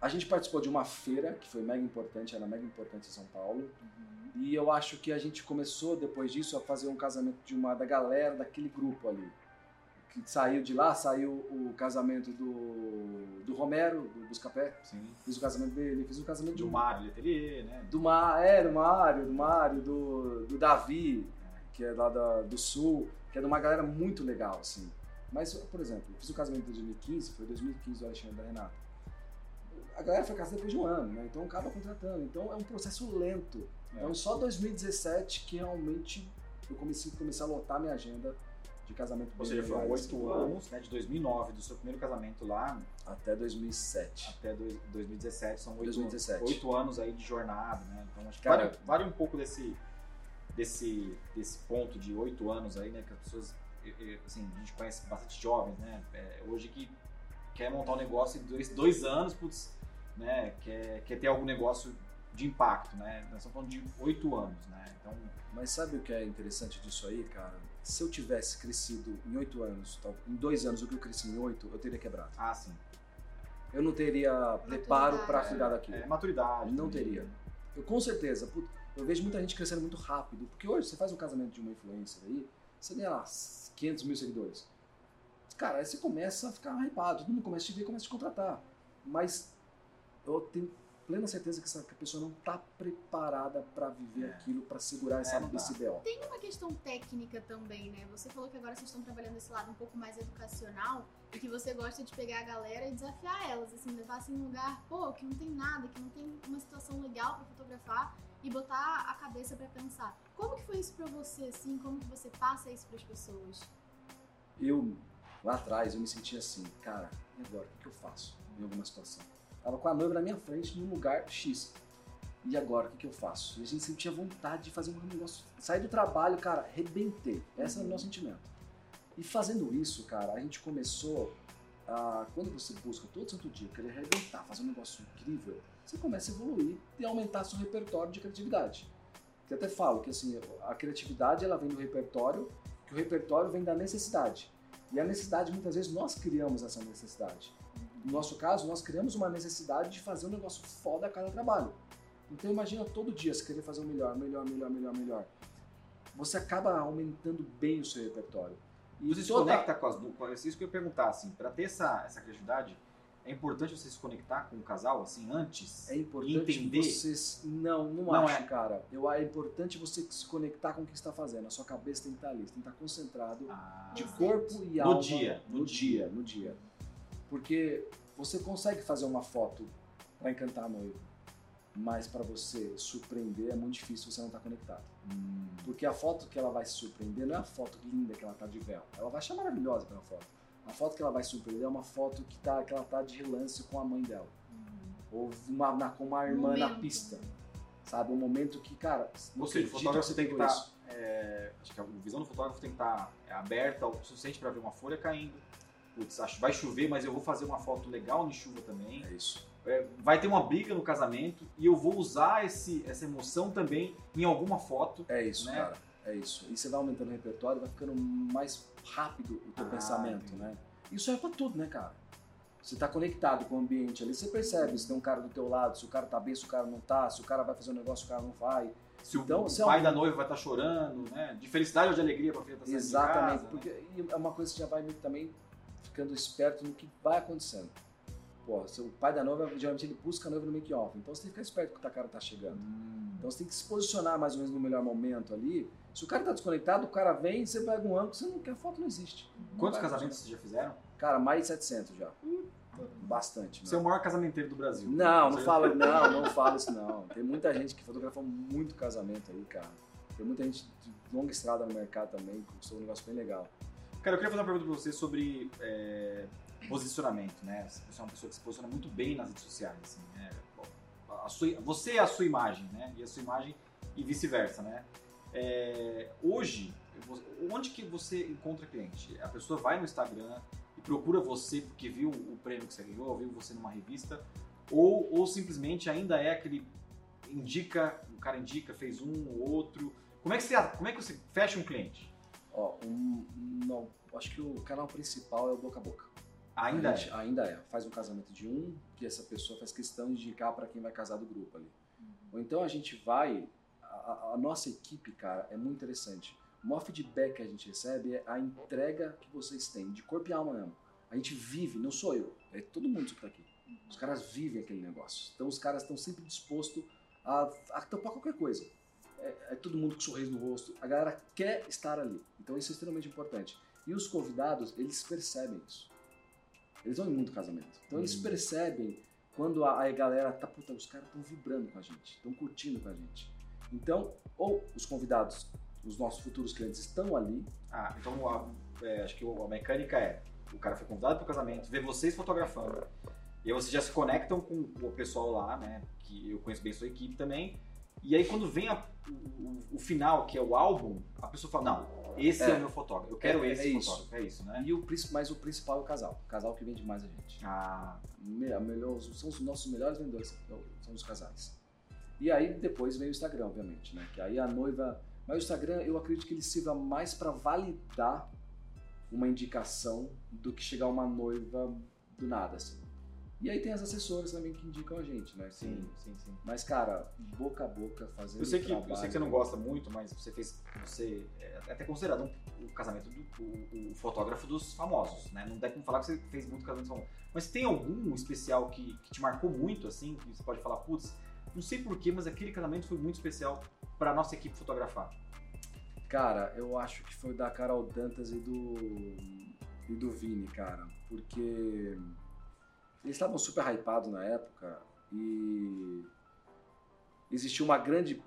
Speaker 1: A gente participou de uma feira que foi mega importante, era mega importante em São Paulo.
Speaker 3: Uhum.
Speaker 1: E eu acho que a gente começou depois disso a fazer um casamento de uma da galera daquele grupo ali. Que saiu de lá, saiu o casamento do, do Romero, do Buscapé.
Speaker 2: Sim.
Speaker 1: Fiz o casamento dele, fiz o casamento
Speaker 2: Do
Speaker 1: um
Speaker 2: Mário Letelier, né?
Speaker 1: Do Mar, é, do Mário, do Mário, do, do Davi, que é lá da- do Sul, que é de uma galera muito legal, assim. Mas, por exemplo, eu fiz o casamento de 2015, foi 2015 do Alexandre da Renata. A galera foi casada depois de um ano, né? Então acaba contratando. Então é um processo lento.
Speaker 2: É.
Speaker 1: Então só 2017 que realmente eu comecei, comecei a lotar minha agenda de casamento
Speaker 2: Ou seja, foram oito anos, né? De 2009, do seu primeiro casamento lá
Speaker 1: Até 2007.
Speaker 2: até dois- 2017, são oito
Speaker 1: 2017.
Speaker 2: oito anos aí de jornada, né? Então acho que
Speaker 1: Cara-
Speaker 2: vale, vale um pouco desse, desse, desse ponto de oito anos aí, né? Que as pessoas, assim, a gente conhece bastante jovens, né? É, hoje que quer montar um negócio em dois, dois anos, putz, né? Quer, quer ter algum negócio de impacto, né? Nós estamos falando de oito anos, né? Então,
Speaker 1: Mas sabe o que é interessante disso aí, cara? Se eu tivesse crescido em oito anos, em dois anos o que eu cresci em oito, eu teria quebrado.
Speaker 2: ah, sim.
Speaker 1: Eu não teria preparo para cuidar daquilo.
Speaker 2: É, maturidade.
Speaker 1: Não
Speaker 2: também.
Speaker 1: teria. Eu com certeza, put- eu vejo muita gente crescendo muito rápido, porque hoje você faz um casamento de uma influencer aí, você ganha lá 500 mil seguidores. Cara, aí você começa a ficar hypado, todo mundo começa a te ver, começa a te contratar. Mas eu tenho plena certeza que, essa, que a pessoa não está preparada para viver
Speaker 2: É.
Speaker 1: aquilo, para segurar essa,
Speaker 2: É,
Speaker 1: esse BO.
Speaker 3: Tem uma questão técnica também, né? Você falou que agora vocês estão trabalhando esse lado um pouco mais educacional e que você gosta de pegar a galera e desafiar elas, assim, levar assim um lugar, pô, que não tem nada, que não tem uma situação legal pra fotografar e botar a cabeça pra pensar. Como que foi isso pra você, assim? Como que você passa isso pras pessoas?
Speaker 1: eu, lá atrás, eu me sentia assim, cara, e agora? O que que eu faço em alguma situação? Tava com a noiva na minha frente, num lugar X. E agora, o que, que eu faço? E a gente sentia vontade de fazer um negócio. Sair do trabalho, cara, rebentei. Esse é o meu sentimento. E fazendo isso, cara, a gente começou a. Quando você busca todo santo dia querer arrebentar, fazer um negócio incrível, você começa a evoluir e aumentar seu repertório de criatividade. Que eu até falo que assim, a criatividade ela vem do repertório, que o repertório vem da necessidade. E a necessidade, muitas vezes, nós criamos essa necessidade. No nosso caso, nós criamos uma necessidade de fazer um negócio foda a cada trabalho. Então imagina todo dia você querer fazer o melhor, melhor, melhor, melhor, melhor. Você acaba aumentando bem o seu repertório. E
Speaker 2: Você se
Speaker 1: toda-
Speaker 2: conecta com as duas. Isso que eu ia perguntar, assim, pra ter essa, essa criatividade, é importante você se conectar com o casal, assim, antes?
Speaker 1: É importante
Speaker 2: entender.
Speaker 1: vocês. Não, não,
Speaker 2: Não
Speaker 1: acho,
Speaker 2: é.
Speaker 1: cara. Eu, é importante você se conectar com o que está fazendo. A sua cabeça tem que estar ali, tem que estar concentrado
Speaker 2: Ah,
Speaker 1: de corpo e
Speaker 2: No
Speaker 1: alma.
Speaker 2: dia,
Speaker 1: No,
Speaker 2: no
Speaker 1: dia, no dia. Porque você consegue fazer uma foto para encantar a noiva, mas para você surpreender é muito difícil se você não estar conectado.
Speaker 2: hum,
Speaker 1: Porque a foto que ela vai se surpreender não é a foto linda que ela tá de véu. Ela vai achar maravilhosa aquela foto. A foto que ela vai surpreender é uma foto que, tá, que ela tá de relance com a mãe dela. Ou uma, na- com uma irmã na
Speaker 3: Momento.
Speaker 1: pista. Sabe? Um momento que, cara.
Speaker 2: Ou seja, o fotógrafo
Speaker 1: você
Speaker 2: tem que estar.
Speaker 1: isso.
Speaker 2: acho que a visão do fotógrafo tem que estar aberta o suficiente para ver uma folha caindo. Putz, acho que vai chover, mas eu vou fazer uma foto legal de chuva também.
Speaker 1: É isso.
Speaker 2: É, vai ter uma briga no casamento e eu vou usar esse, essa emoção também em alguma foto.
Speaker 1: É isso,
Speaker 2: Né?
Speaker 1: cara. É isso. E você vai aumentando o repertório, vai ficando mais rápido o teu
Speaker 2: Ah,
Speaker 1: pensamento,
Speaker 2: entendi.
Speaker 1: né? Isso é pra tudo, né, cara? Você tá conectado com o ambiente ali, você percebe se tem um cara do teu lado, se o cara tá bem, se o cara não tá, se o cara vai fazer um negócio, se o cara não vai.
Speaker 2: Se o
Speaker 1: Então, se é
Speaker 2: pai
Speaker 1: um-
Speaker 2: da noiva vai estar chorando, né? De felicidade ou de alegria pra filha estar saindo de
Speaker 1: Exatamente,
Speaker 2: casa,
Speaker 1: porque
Speaker 2: né?
Speaker 1: é uma coisa que já vai que também ficando esperto no que vai acontecendo. Pô, se o pai da noiva, geralmente ele busca a noiva no make-off, então você tem que ficar esperto que o cara tá chegando.
Speaker 2: Hum.
Speaker 1: Então você tem que se posicionar mais ou menos no melhor momento ali. Se o cara tá desconectado, o cara vem, você pega um ângulo, você não quer foto, não existe. Não
Speaker 2: Quantos casamentos vocês já fizeram?
Speaker 1: Cara, mais de 700 já. Bastante.
Speaker 2: Você é o maior casamenteiro do Brasil.
Speaker 1: Não, não fala, não, não fala isso não. Tem muita gente que fotografou muito casamento aí, cara. Tem muita gente de longa estrada no mercado também, que conquistou um negócio bem legal.
Speaker 2: Cara, eu queria fazer uma pergunta pra você sobre é, posicionamento, né? Você é uma pessoa que se posiciona muito bem nas redes sociais, assim, né? A sua- você é a sua imagem, né? E a sua imagem e vice-versa, né? É, hoje, onde que você encontra cliente? A pessoa vai no Instagram e procura você porque viu o prêmio que você ganhou, viu você numa revista, ou, ou simplesmente ainda é aquele indica, o cara indica, fez um ou outro. Como é que você, como é que você fecha um cliente?
Speaker 1: Ó, um, não, acho que o canal principal é o boca a boca.
Speaker 2: Ainda
Speaker 1: gente-
Speaker 2: é.
Speaker 1: Ainda é. Faz um casamento de um, que essa pessoa faz questão de indicar para quem vai casar do grupo ali. Ou então a gente vai. A, a- nossa equipe, cara, é muito interessante. O maior feedback que a gente recebe é a entrega que vocês têm, de corpo e alma mesmo. A gente vive, não sou eu, é todo mundo que tá aqui. Os caras vivem aquele negócio. Então os caras estão sempre dispostos a, a tampar qualquer coisa. É, é todo mundo com sorriso no rosto. A galera quer estar ali. Então isso é extremamente importante. E os convidados, eles percebem isso. Eles vão em muito casamento. Então eles
Speaker 2: Hum.
Speaker 1: percebem quando a, a galera tá, puta, os caras estão vibrando com a gente, estão curtindo com a gente. Então, ou os convidados, os nossos futuros clientes estão ali,
Speaker 2: Ah, então a- é, acho que a mecânica é: o cara foi convidado para o casamento, vê vocês fotografando, e aí vocês já se conectam com o pessoal lá, né? Que eu conheço bem sua equipe também. E aí quando vem a- o, o- final, que é o álbum, a pessoa fala: não, esse é,
Speaker 1: É.
Speaker 2: o meu fotógrafo, eu quero
Speaker 1: É- é
Speaker 2: esse
Speaker 1: isso.
Speaker 2: fotógrafo, é isso, né?
Speaker 1: e o, mas o principal é o casal. O casal que vende mais a gente.
Speaker 2: Ah,
Speaker 1: Me- a melhor, são os nossos melhores vendedores, são os casais. E aí depois vem o Instagram, obviamente, né? Que aí a noiva. Mas o Instagram eu acredito que ele sirva mais para validar uma indicação do que chegar uma noiva do nada, assim. E aí tem as assessoras também que indicam a gente, né?
Speaker 2: sim, sim, sim.
Speaker 1: Mas, cara, boca a boca, fazendo
Speaker 2: Eu sei, que, eu
Speaker 1: trabalho.
Speaker 2: sei que você não gosta muito, mas você fez. Você é até considerado um, o casamento do o, o fotógrafo dos famosos, né? Não dá como falar que você fez muito casamento famoso. Mas tem algum especial que, que te marcou muito, assim, que você pode falar, putz, não sei porquê, mas aquele casamento foi muito especial pra nossa equipe fotografar.
Speaker 1: Cara, eu acho que foi da Carol Dantas e do. e do Vini, cara. Porque eles estavam super hypados na época e existia uma grande.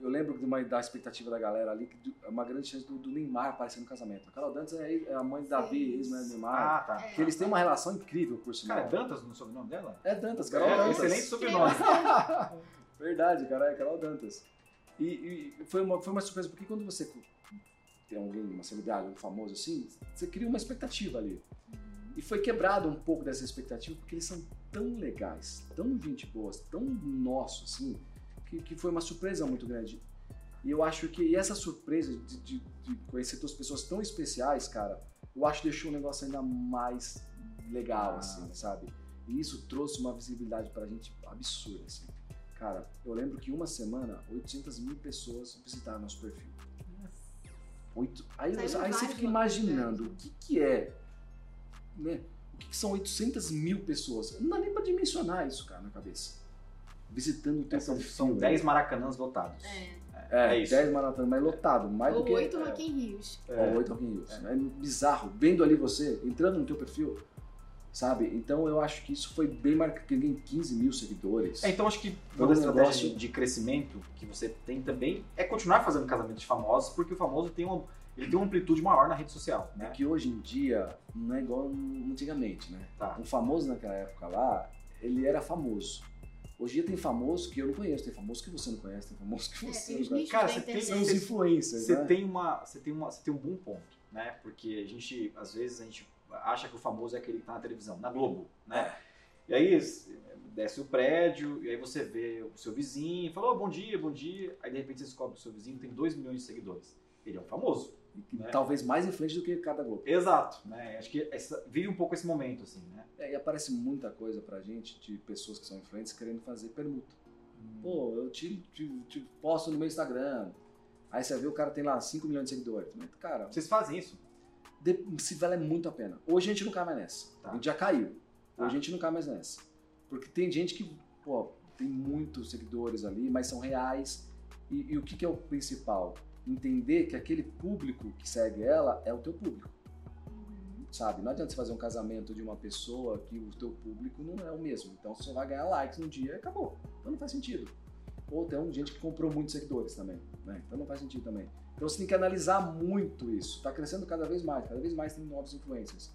Speaker 1: Eu lembro de uma, da expectativa da galera ali, que uma grande chance do, do Neymar aparecer no casamento. A Carol Dantas é, é a mãe de Davi, ex-mãe do Neymar.
Speaker 2: tá.
Speaker 3: É.
Speaker 1: que eles têm uma relação incrível, por sinal.
Speaker 2: Cara, é Dantas no sobrenome dela?
Speaker 1: É Dantas, Carol
Speaker 2: É,
Speaker 1: Dantas.
Speaker 2: excelente sobrenome.
Speaker 1: Verdade, cara, é Carol Dantas. E, e foi, uma, foi uma surpresa, porque quando você tem alguém, uma celebridade, um famoso assim, você cria uma expectativa ali. E foi quebrado um pouco dessa expectativa, porque eles são tão legais, tão gente boas, tão nosso, assim, que, que foi uma surpresa muito grande. E eu acho que e essa surpresa de, de, de conhecer duas pessoas tão especiais, cara, eu acho que deixou o negócio ainda mais legal,
Speaker 2: Ah.
Speaker 1: assim, sabe? E isso trouxe uma visibilidade pra gente absurda, assim. Cara, eu lembro que uma semana, 800 mil pessoas visitaram nosso perfil. Oito... Aí,
Speaker 3: Saiu
Speaker 1: aí você fica imaginando o que, que é, né? O que, que são 800 mil pessoas? Não dá nem pra dimensionar isso, cara, na cabeça. Visitando o teu
Speaker 2: São,
Speaker 1: perfil.
Speaker 2: são
Speaker 1: né?
Speaker 2: 10 maracanãs lotados.
Speaker 3: É.
Speaker 1: É,
Speaker 2: É isso.
Speaker 1: 10 maratonas, mas lotado, mais do
Speaker 3: Ou
Speaker 1: que...
Speaker 3: oito
Speaker 1: é,
Speaker 3: Rock in Rios.
Speaker 1: ou oito Rock in Rios. É. bizarro, vendo ali você, entrando no teu perfil, sabe? Então eu acho que isso foi bem marcado, que tem 15 mil seguidores.
Speaker 2: É, então acho que
Speaker 1: Todo
Speaker 2: uma das estratégias de, crescimento que você tem também é continuar fazendo casamentos de famosos, porque o famoso tem uma, ele tem uma amplitude maior na rede social,
Speaker 1: É
Speaker 2: né?
Speaker 1: que hoje em dia não é igual antigamente, né?
Speaker 2: Tá.
Speaker 1: Um famoso naquela época lá, ele era famoso. Hoje em dia tem famoso que eu não conheço, tem famoso que você não conhece, tem famoso que
Speaker 3: É,
Speaker 1: você
Speaker 3: tem
Speaker 1: não conhece.
Speaker 2: Cara, você tem-
Speaker 1: os influencers,
Speaker 2: Você
Speaker 1: né?
Speaker 2: tem uma, você tem uma, você tem um bom ponto, né? Porque a gente às vezes a gente acha que o famoso é aquele que tá na televisão, na Globo, né? E aí desce o prédio e aí você vê o seu vizinho, falou "Ô, bom dia, bom dia, aí de repente você descobre que o seu vizinho tem 2 milhões de seguidores. Ele é um famoso.
Speaker 1: E
Speaker 2: Né?
Speaker 1: Talvez mais influente do que cada Globo.
Speaker 2: Exato, né? Acho que essa, vive um pouco esse momento, assim, né?
Speaker 1: É, e aparece muita coisa pra gente de pessoas que são influentes querendo fazer permuta. Pô, eu te, te, te posto no meu Instagram. Aí você vê o cara tem lá 5 milhões de seguidores. Mas, cara,
Speaker 2: Vocês fazem isso?
Speaker 1: de- se vale muito a pena. Hoje a gente não cai mais nessa.
Speaker 2: Tá.
Speaker 1: A gente já caiu.
Speaker 2: Tá.
Speaker 1: Hoje a gente não cai mais nessa. Porque tem gente que, pô, tem muitos seguidores ali, mas são reais. E, e o que, que é o principal? Entender que aquele público que segue ela é o teu público. Sabe? Não adianta você fazer um casamento de uma pessoa que o teu público não é o mesmo. Então você só vai ganhar likes um dia e acabou. Então não faz sentido. Ou tem gente que comprou muitos seguidores também. Né? Então não faz sentido também. Então você tem que analisar muito isso. Está crescendo cada vez mais, cada vez mais tem novos influencers.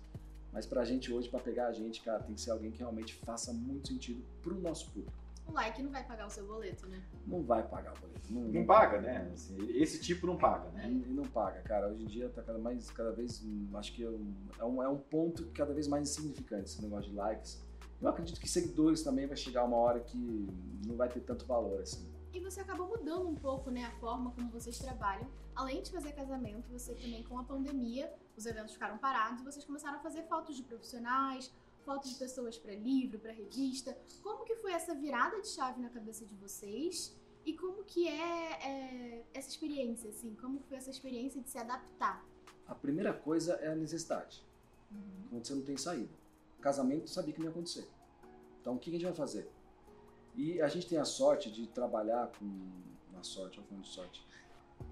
Speaker 1: Mas pra gente hoje, pra pegar a gente, cara, tem que ser alguém que realmente faça muito sentido pro nosso público.
Speaker 3: O like não vai pagar o seu boleto, né?
Speaker 1: Não vai pagar o boleto. Não,
Speaker 2: Não paga, né? Assim, esse tipo não paga, né?
Speaker 1: E não paga, cara. Hoje em dia tá cada, mais, cada vez, acho que é um, é um, é um ponto cada vez mais insignificante esse negócio de likes. Eu acredito que seguidores também vai chegar uma hora que não vai ter tanto valor assim.
Speaker 3: E você acabou mudando um pouco, né, a forma como vocês trabalham. Além de fazer casamento, você também com a pandemia, os eventos ficaram parados e vocês começaram a fazer fotos de profissionais, fotos de pessoas para livro, para revista. Como que foi essa virada de chave na cabeça de vocês? E como que é, é, essa experiência, assim? Como foi essa experiência de se adaptar?
Speaker 1: A primeira coisa é a necessidade. Quando você não tem saída. Casamento, sabia que não ia acontecer. Então, o que a gente vai fazer? E a gente tem a sorte de trabalhar com. Uma sorte, eu falando de sorte.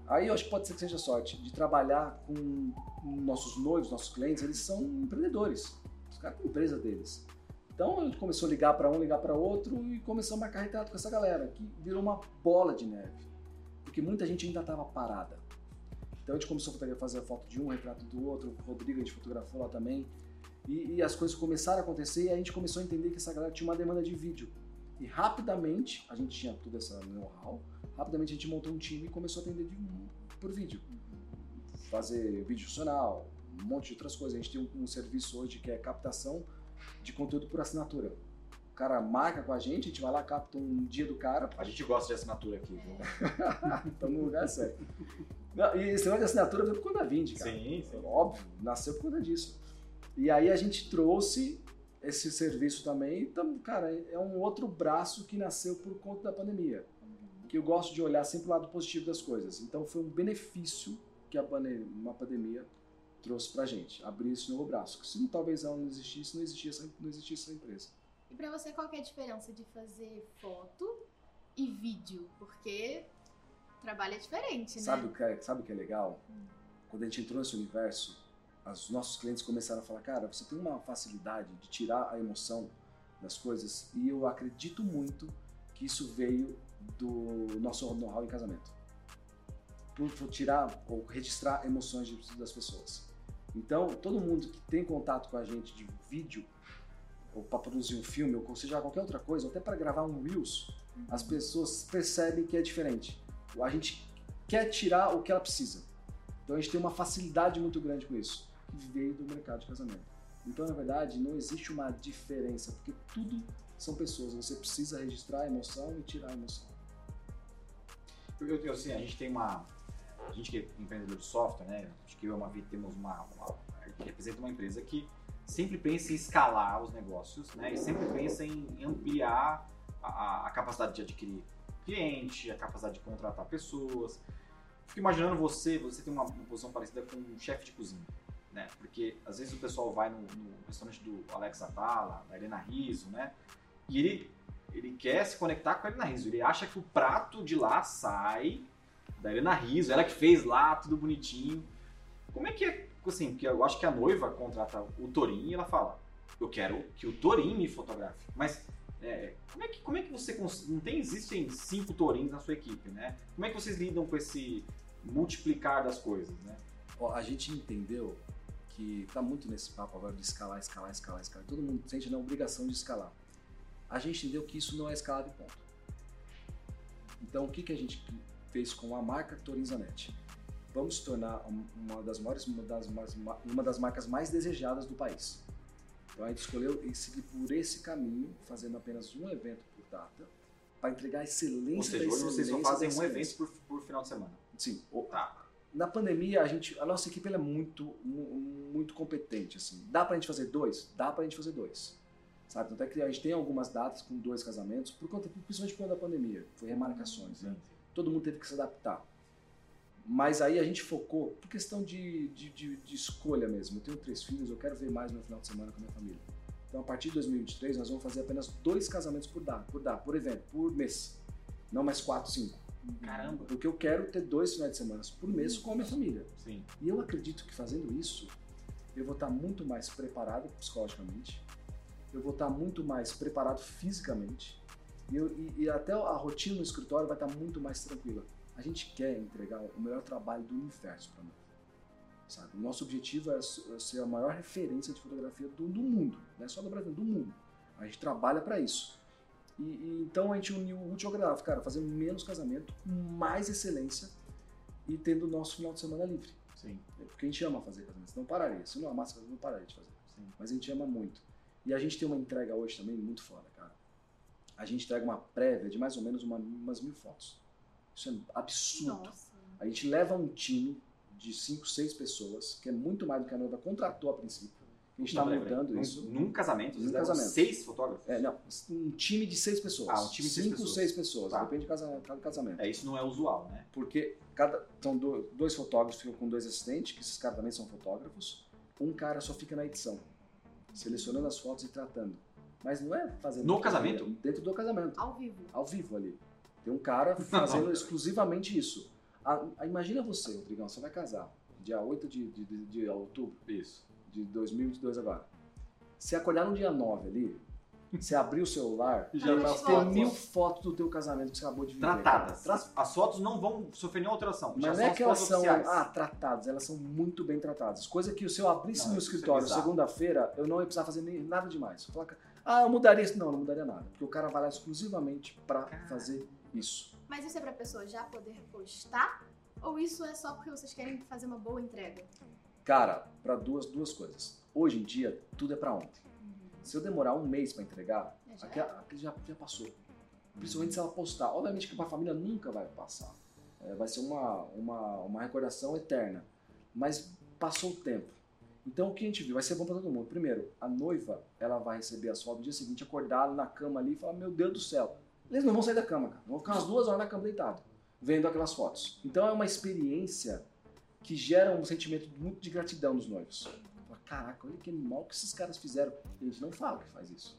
Speaker 1: Aí eu acho que pode ser que seja sorte, de trabalhar com nossos noivos, nossos clientes, eles são empreendedores. Caras têm empresa deles. Então a gente começou a ligar para um, ligar para outro e começou a marcar retrato com essa galera, que virou uma bola de neve. Porque muita gente ainda estava parada. Então a gente começou a fazer a foto de um, retrato do outro, o Rodrigo a gente fotografou lá também. E, e as coisas começaram a acontecer e a gente começou a entender que essa galera tinha uma demanda de vídeo. E rapidamente, a gente tinha tudo essa know-how, rapidamente a gente montou um time e começou a atender de, por vídeo. Fazer vídeo funcional, um monte de outras coisas. A gente tem um, um serviço hoje que é captação de conteúdo por assinatura. O cara marca com a gente, a gente vai lá, capta um dia do cara,
Speaker 2: A gente gosta de assinatura aqui, viu?
Speaker 1: Estamos no lugar certo. Não, e esse negócio de assinatura veio por conta da Vind, cara.
Speaker 2: Sim, sim.
Speaker 1: Óbvio, nasceu por conta disso. E aí a gente trouxe esse serviço também. Então, cara, é um outro braço que nasceu por conta da pandemia. Que eu gosto de olhar sempre o lado positivo das coisas. Então foi um benefício que a pane- uma pandemia trouxe pra gente, abrir esse novo braço. Se não, talvez ela não existisse, não existia essa, não existisse essa empresa.
Speaker 3: E pra você, qual é a diferença de fazer foto e vídeo? Porque trabalho é diferente, né?
Speaker 1: Sabe o que é, sabe o que é legal? Quando a gente entrou nesse universo, os nossos clientes começaram a falar, cara, você tem uma facilidade de tirar a emoção das coisas e eu acredito muito que isso veio do nosso know-how em casamento. Por por tirar ou registrar emoções das pessoas. Então, todo mundo que tem contato com a gente de vídeo, ou para produzir um filme, ou seja, qualquer outra coisa, ou até para gravar um Reels, as pessoas percebem que é diferente. A gente quer tirar o que ela precisa. Então a gente tem uma facilidade muito grande com isso, que veio do mercado de casamento. Então, na verdade, não existe uma diferença, porque tudo são pessoas. Você precisa registrar a emoção e tirar a emoção.
Speaker 2: Eu, eu, eu, assim, a gente tem uma. A gente que é empreendedor de software, né? Acho que eu e a Mavi temos uma, uma. representa uma empresa que sempre pensa em escalar os negócios, né? E sempre pensa em ampliar a- a, a capacidade de adquirir cliente, a capacidade de contratar pessoas. Fico imaginando você, você tem uma, uma posição parecida com um chefe de cozinha, né? Porque às vezes o pessoal vai no, no restaurante do Alex Atala, da Helena Riso, né? E ele, ele quer se conectar com a Helena Riso. Ele acha que o prato de lá sai da Helena Riso, ela que fez lá, tudo bonitinho. Como é que é, assim, porque eu acho que a noiva contrata o Torin e ela fala, eu quero que o Torin me fotografe. Mas é, como, é que, como é que você, não tem, existem cinco Torins na sua equipe, né? Como é que vocês lidam com esse multiplicar das coisas, né?
Speaker 1: Ó, a gente entendeu que tá muito nesse papo agora de escalar, escalar, escalar, escalar. Todo mundo sente na obrigação de escalar. A gente entendeu que isso não é escalável e ponto. Então, o que, que a gente fez com a marca Torinzanet? Vamos tornar um- uma das maiores, uma das, uma das marcas mais desejadas do país. Então a gente escolheu e seguir por esse caminho, fazendo apenas um evento por data, para entregar a excelência
Speaker 2: Ou seja, hoje vocês só fazem um evento por, por final de semana.
Speaker 1: Sim, o-
Speaker 2: Tá.
Speaker 1: na pandemia, a, gente, a nossa equipe é muito, muito competente. Assim. Dá pra gente fazer dois? Dá pra gente fazer dois. Sabe? Tanto é que a gente tem algumas datas com dois casamentos, por conta, principalmente por conta da pandemia. Foi remarcações. Né? Todo mundo teve que se adaptar. Mas aí a gente focou por questão de, de, de, de, escolha mesmo. Eu tenho três filhos, eu quero ver mais meu final de semana com a minha família. Então, a partir de 2023, nós vamos fazer apenas dois casamentos por dar, por dar, por evento, por mês. Não mais quatro, cinco.
Speaker 2: Caramba!
Speaker 1: Porque eu quero ter dois finais de semana por mês com a minha família.
Speaker 2: Sim.
Speaker 1: E eu acredito que fazendo isso, eu vou estar muito mais preparado psicologicamente, eu vou estar muito mais preparado fisicamente, e, eu, e, e até a rotina no escritório vai estar muito mais tranquila. A gente quer entregar o melhor trabalho do universo para nós. Sabe? O nosso objetivo é, é ser a maior referência de fotografia do, do mundo, não é só do Brasil, do mundo. A gente trabalha para isso. E, e, então a gente uniu o útil ao agradável, cara, fazer menos casamento, mais excelência e tendo o nosso final de semana livre.
Speaker 2: Sim.
Speaker 1: É porque a gente ama fazer casamento. Não pararia. Se não amasse casamento, não pararia de fazer. Sim. Mas a gente ama muito. E a gente tem uma entrega hoje também muito foda. A gente entrega uma prévia de mais ou menos uma, umas mil fotos. Isso é absurdo.
Speaker 3: Nossa.
Speaker 1: A gente leva um time de 5, 6 pessoas, que é muito mais do que a noiva contratou a princípio. A gente está mudando isso.
Speaker 2: Num, num casamento?
Speaker 1: Num casamento.
Speaker 2: Seis fotógrafos?
Speaker 1: É, não, um time de seis pessoas.
Speaker 2: Ah, um time de seis
Speaker 1: Cinco,
Speaker 2: pessoas.
Speaker 1: seis pessoas.
Speaker 2: Tá.
Speaker 1: Depende de cada, cada casamento.
Speaker 2: É, isso não é usual, né?
Speaker 1: Porque cada, são do- dois fotógrafos ficam com dois assistentes, que esses caras também são fotógrafos. Um cara só fica na edição, selecionando as fotos e tratando. Mas não é fazendo.
Speaker 2: No casamento?
Speaker 1: Dentro do casamento.
Speaker 3: Ao vivo.
Speaker 1: Ao vivo ali. Tem um cara fazendo exclusivamente isso. A- a- imagina você, Rodrigão, você vai casar dia 8 de, de, de, de outubro
Speaker 2: Isso.
Speaker 1: de 2022 agora. Se acordar no dia 9 ali, você abrir o celular,
Speaker 3: Já
Speaker 1: vai
Speaker 3: tá
Speaker 1: ter
Speaker 3: fotos.
Speaker 1: mil fotos do teu casamento que você acabou de viver.
Speaker 2: Tratadas.
Speaker 1: Tra-
Speaker 2: As, fotos não vão sofrer nenhuma alteração. já
Speaker 1: Mas não é que elas são
Speaker 2: oficiais.
Speaker 1: ah, tratadas, elas são muito bem tratadas. Coisa que se eu abrisse
Speaker 2: Não,
Speaker 1: no
Speaker 2: isso é
Speaker 1: escritório
Speaker 2: bizarro.
Speaker 1: segunda-feira, eu não ia precisar fazer nem, nada demais. Eu falava, ah, eu mudaria isso. Não, não mudaria nada. Porque o cara vai lá exclusivamente pra
Speaker 2: Cara.
Speaker 1: fazer isso.
Speaker 3: Mas isso é pra pessoa já poder postar? Ou isso é só porque vocês querem fazer uma boa entrega?
Speaker 1: Cara, pra duas, duas coisas. Hoje em dia, tudo é pra ontem. Se eu demorar um mês pra entregar,
Speaker 3: já
Speaker 1: aquele já, já passou. Principalmente se ela postar. Obviamente que pra família nunca vai passar. É, vai ser uma, uma, uma recordação eterna. Mas passou o tempo. Então o que a gente viu vai ser bom pra todo mundo. Primeiro, a noiva ela vai receber as fotos no dia seguinte, acordada na cama ali e falar: Meu Deus do céu. Eles não vão sair da cama, cara. Vão ficar umas duas horas na cama deitado, vendo aquelas fotos. Então é uma experiência que gera um sentimento muito de gratidão nos noivos. Fala, Caraca, olha que animal que esses caras fizeram. E a gente não fala que faz isso.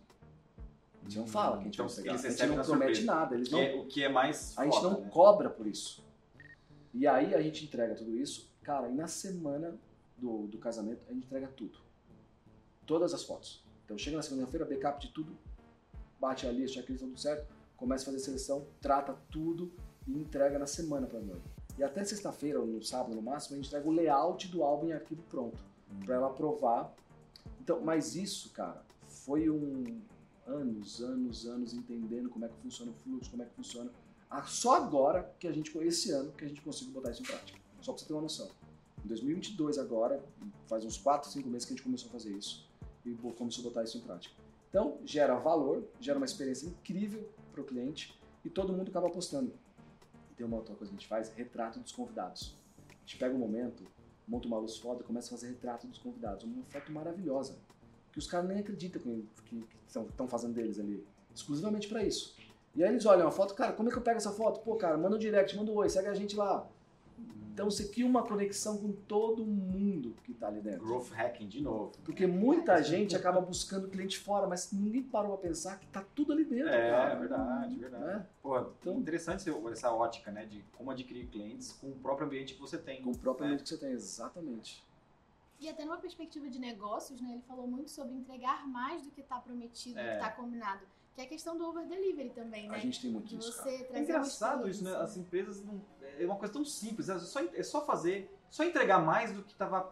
Speaker 1: A gente não fala que a gente
Speaker 2: Então,
Speaker 1: vai pegar.
Speaker 2: eles
Speaker 1: A gente não promete
Speaker 2: surpresa.
Speaker 1: nada. Eles não
Speaker 2: é- o que é mais
Speaker 1: a gente
Speaker 2: foda,
Speaker 1: não
Speaker 2: né?
Speaker 1: cobra por isso. E aí a gente entrega tudo isso, cara, e na semana do, do casamento a gente entrega tudo. Todas as fotos. Então chega na segunda-feira, backup de tudo, bate ali, checklist, tá tudo certo, começa a fazer seleção, trata tudo e entrega na semana pra noiva. E até sexta-feira, ou no sábado no máximo, a gente entrega o layout do álbum em arquivo pronto, pra ela aprovar. Então, mas isso, cara, foi um anos, anos, anos entendendo como é que funciona o fluxo, como é que funciona ah, Só agora que a gente, esse ano, que a gente conseguiu botar isso em prática. Só pra você ter uma noção. Em 2022 agora, faz uns 4, 5 meses que a gente começou a fazer isso e começou a botar isso em prática. Então, gera valor, gera uma experiência incrível para o cliente e todo mundo acaba apostando. E tem uma outra coisa que a gente faz, retrato dos convidados. A gente pega um momento, monta uma luz foda e começa a fazer retrato dos convidados. Uma foto maravilhosa, que os caras nem acreditam que estão fazendo deles ali, exclusivamente para isso. E aí eles olham a foto, cara, como é que eu pego essa foto? Pô, cara, manda um direct, manda um oi, segue a gente lá. Então você cria uma conexão com todo mundo que tá ali dentro.
Speaker 2: Growth hacking de novo.
Speaker 1: Porque muita gente acaba buscando cliente fora, mas ninguém parou pra pensar que tá tudo ali dentro,
Speaker 2: É,
Speaker 1: cara.
Speaker 2: verdade, verdade.
Speaker 1: Né?
Speaker 2: Pô,
Speaker 1: Então-
Speaker 2: interessante essa ótica, né? De como adquirir clientes com o próprio ambiente que você tem.
Speaker 1: Com o próprio
Speaker 2: né?
Speaker 1: ambiente que você tem, exatamente.
Speaker 3: E até numa perspectiva de negócios, né? Ele falou muito sobre entregar mais do que está prometido, do
Speaker 2: É.
Speaker 3: que está combinado. Que é a questão do over delivery também, né?
Speaker 1: A gente tem muito
Speaker 3: de
Speaker 1: isso,
Speaker 3: você
Speaker 1: cara.
Speaker 2: É engraçado isso, né? As empresas não. É uma coisa tão simples, é só, é só fazer, só entregar mais do que estava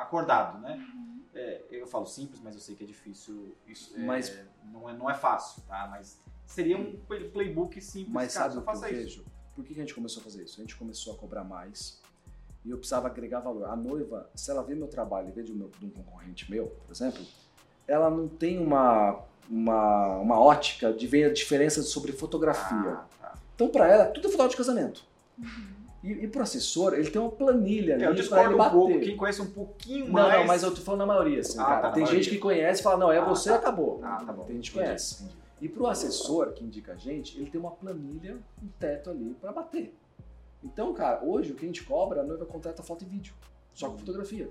Speaker 2: acordado, né?
Speaker 3: Uhum.
Speaker 2: É, eu falo simples, mas eu sei que é difícil. Isso, é,
Speaker 1: Mas-
Speaker 2: não, é, não é fácil, tá? Mas seria um play- playbook simples,
Speaker 1: Mas
Speaker 2: cara,
Speaker 1: sabe o que eu
Speaker 2: isso.
Speaker 1: vejo? Por que a gente começou a fazer isso? A gente começou a cobrar mais e eu precisava agregar valor. A noiva, se ela vê meu trabalho e vê de, um meu- de um concorrente meu, por exemplo, ela não tem uma, uma, uma ótica de ver a diferença sobre fotografia.
Speaker 2: Ah, tá.
Speaker 1: Então, para ela, tudo é fotógrafo de casamento.
Speaker 3: Uhum.
Speaker 1: E, e pro assessor, ele tem uma planilha ali
Speaker 2: É, eu
Speaker 1: pra
Speaker 2: discordo um pouco. Quem conhece um pouquinho
Speaker 1: Não,
Speaker 2: mais.
Speaker 1: não, mas eu tô falando na maioria, assim,
Speaker 2: Ah,
Speaker 1: cara.
Speaker 2: tá,
Speaker 1: tem
Speaker 2: maioria.
Speaker 1: gente que conhece e fala, não, é
Speaker 2: Ah,
Speaker 1: você,
Speaker 2: tá.
Speaker 1: acabou.
Speaker 2: Ah, tá bom.
Speaker 1: Tem gente que conhece.
Speaker 2: entendi.
Speaker 1: E pro assessor que indica a gente, ele tem uma planilha, um teto ali pra bater. Então, cara, hoje o que a gente cobra, a noiva contrata foto e vídeo, só com fotografia.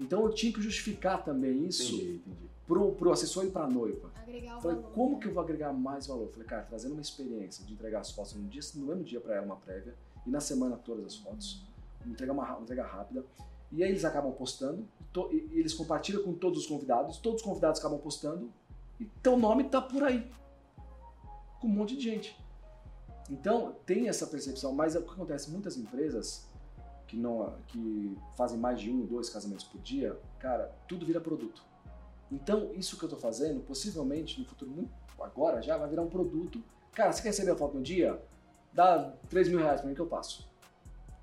Speaker 1: Então eu tinha que justificar também isso
Speaker 2: Entendi, entendi.
Speaker 1: Pro, pro assessor e pra noiva.
Speaker 3: Agregar
Speaker 1: Falei,
Speaker 3: valor.
Speaker 1: como
Speaker 3: né?
Speaker 1: que eu vou agregar mais valor? Falei, cara, trazendo uma experiência de entregar as fotos no, dia, no mesmo dia pra ela, uma prévia, e na semana todas as fotos, entregar uma, uma entrega rápida. E aí eles acabam postando, to- e, e eles compartilham com todos os convidados, todos os convidados acabam postando, e teu nome tá por aí, com um monte de gente. Então, tem essa percepção, mas é o que acontece? Muitas empresas que, não, que fazem mais de um, dois casamentos por dia, cara, tudo vira produto. Então, isso que eu tô fazendo, possivelmente, no futuro, muito agora já, vai virar um produto. Cara, você quer receber a foto no dia? Dá 3 mil reais pra mim que eu passo.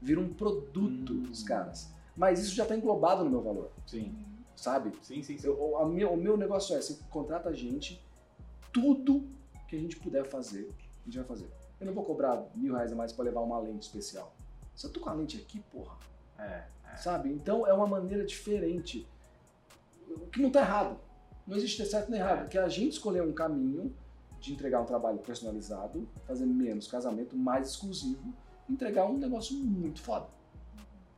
Speaker 1: Vira um produto
Speaker 2: Hum.
Speaker 1: dos caras. Mas isso já tá englobado no meu valor,
Speaker 2: Sim,
Speaker 1: sabe?
Speaker 2: sim, sim. sim.
Speaker 1: Eu- minha- o meu negócio é, você contrata a gente, tudo que a gente puder fazer, a gente vai fazer. Eu não vou cobrar mil reais a mais pra levar uma lente especial. Se eu tô com a lente aqui, porra,
Speaker 2: É, é.
Speaker 1: sabe? Então é uma maneira diferente. O que não tá errado. Não existe ter certo nem errado. Que a gente escolher um caminho de entregar um trabalho personalizado, fazer menos casamento, mais exclusivo, entregar um negócio muito foda.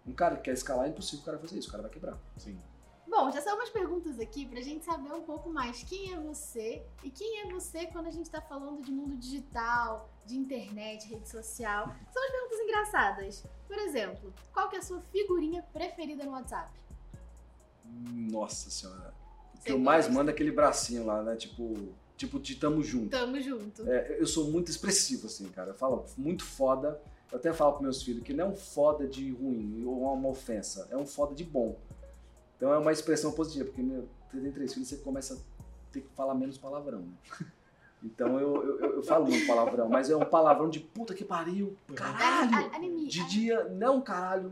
Speaker 1: Um cara que quer escalar, é impossível o cara fazer isso, o cara vai quebrar.
Speaker 2: Sim.
Speaker 3: Bom, já são umas perguntas aqui pra gente saber um pouco mais quem é você e quem é você quando a gente tá falando de mundo digital, de internet, rede social. São as perguntas engraçadas. Por exemplo, qual que é a sua figurinha preferida no WhatsApp?
Speaker 1: Nossa senhora. O que eu mais mando é aquele bracinho lá, né? Tipo, tipo de tamo junto.
Speaker 3: Tamo junto.
Speaker 1: É, eu sou muito expressivo, assim, cara. Eu falo muito foda. Eu até falo pros meus filhos que não é um foda de ruim ou uma ofensa, é um foda de bom. Então é uma expressão positiva, porque meu, você tem três filhos, você começa a ter que falar menos palavrão, né? Então eu, eu, eu- eu falo muito palavrão, mas é um palavrão de puta que pariu, caralho!
Speaker 3: A- Anemia.
Speaker 1: De dia, não caralho,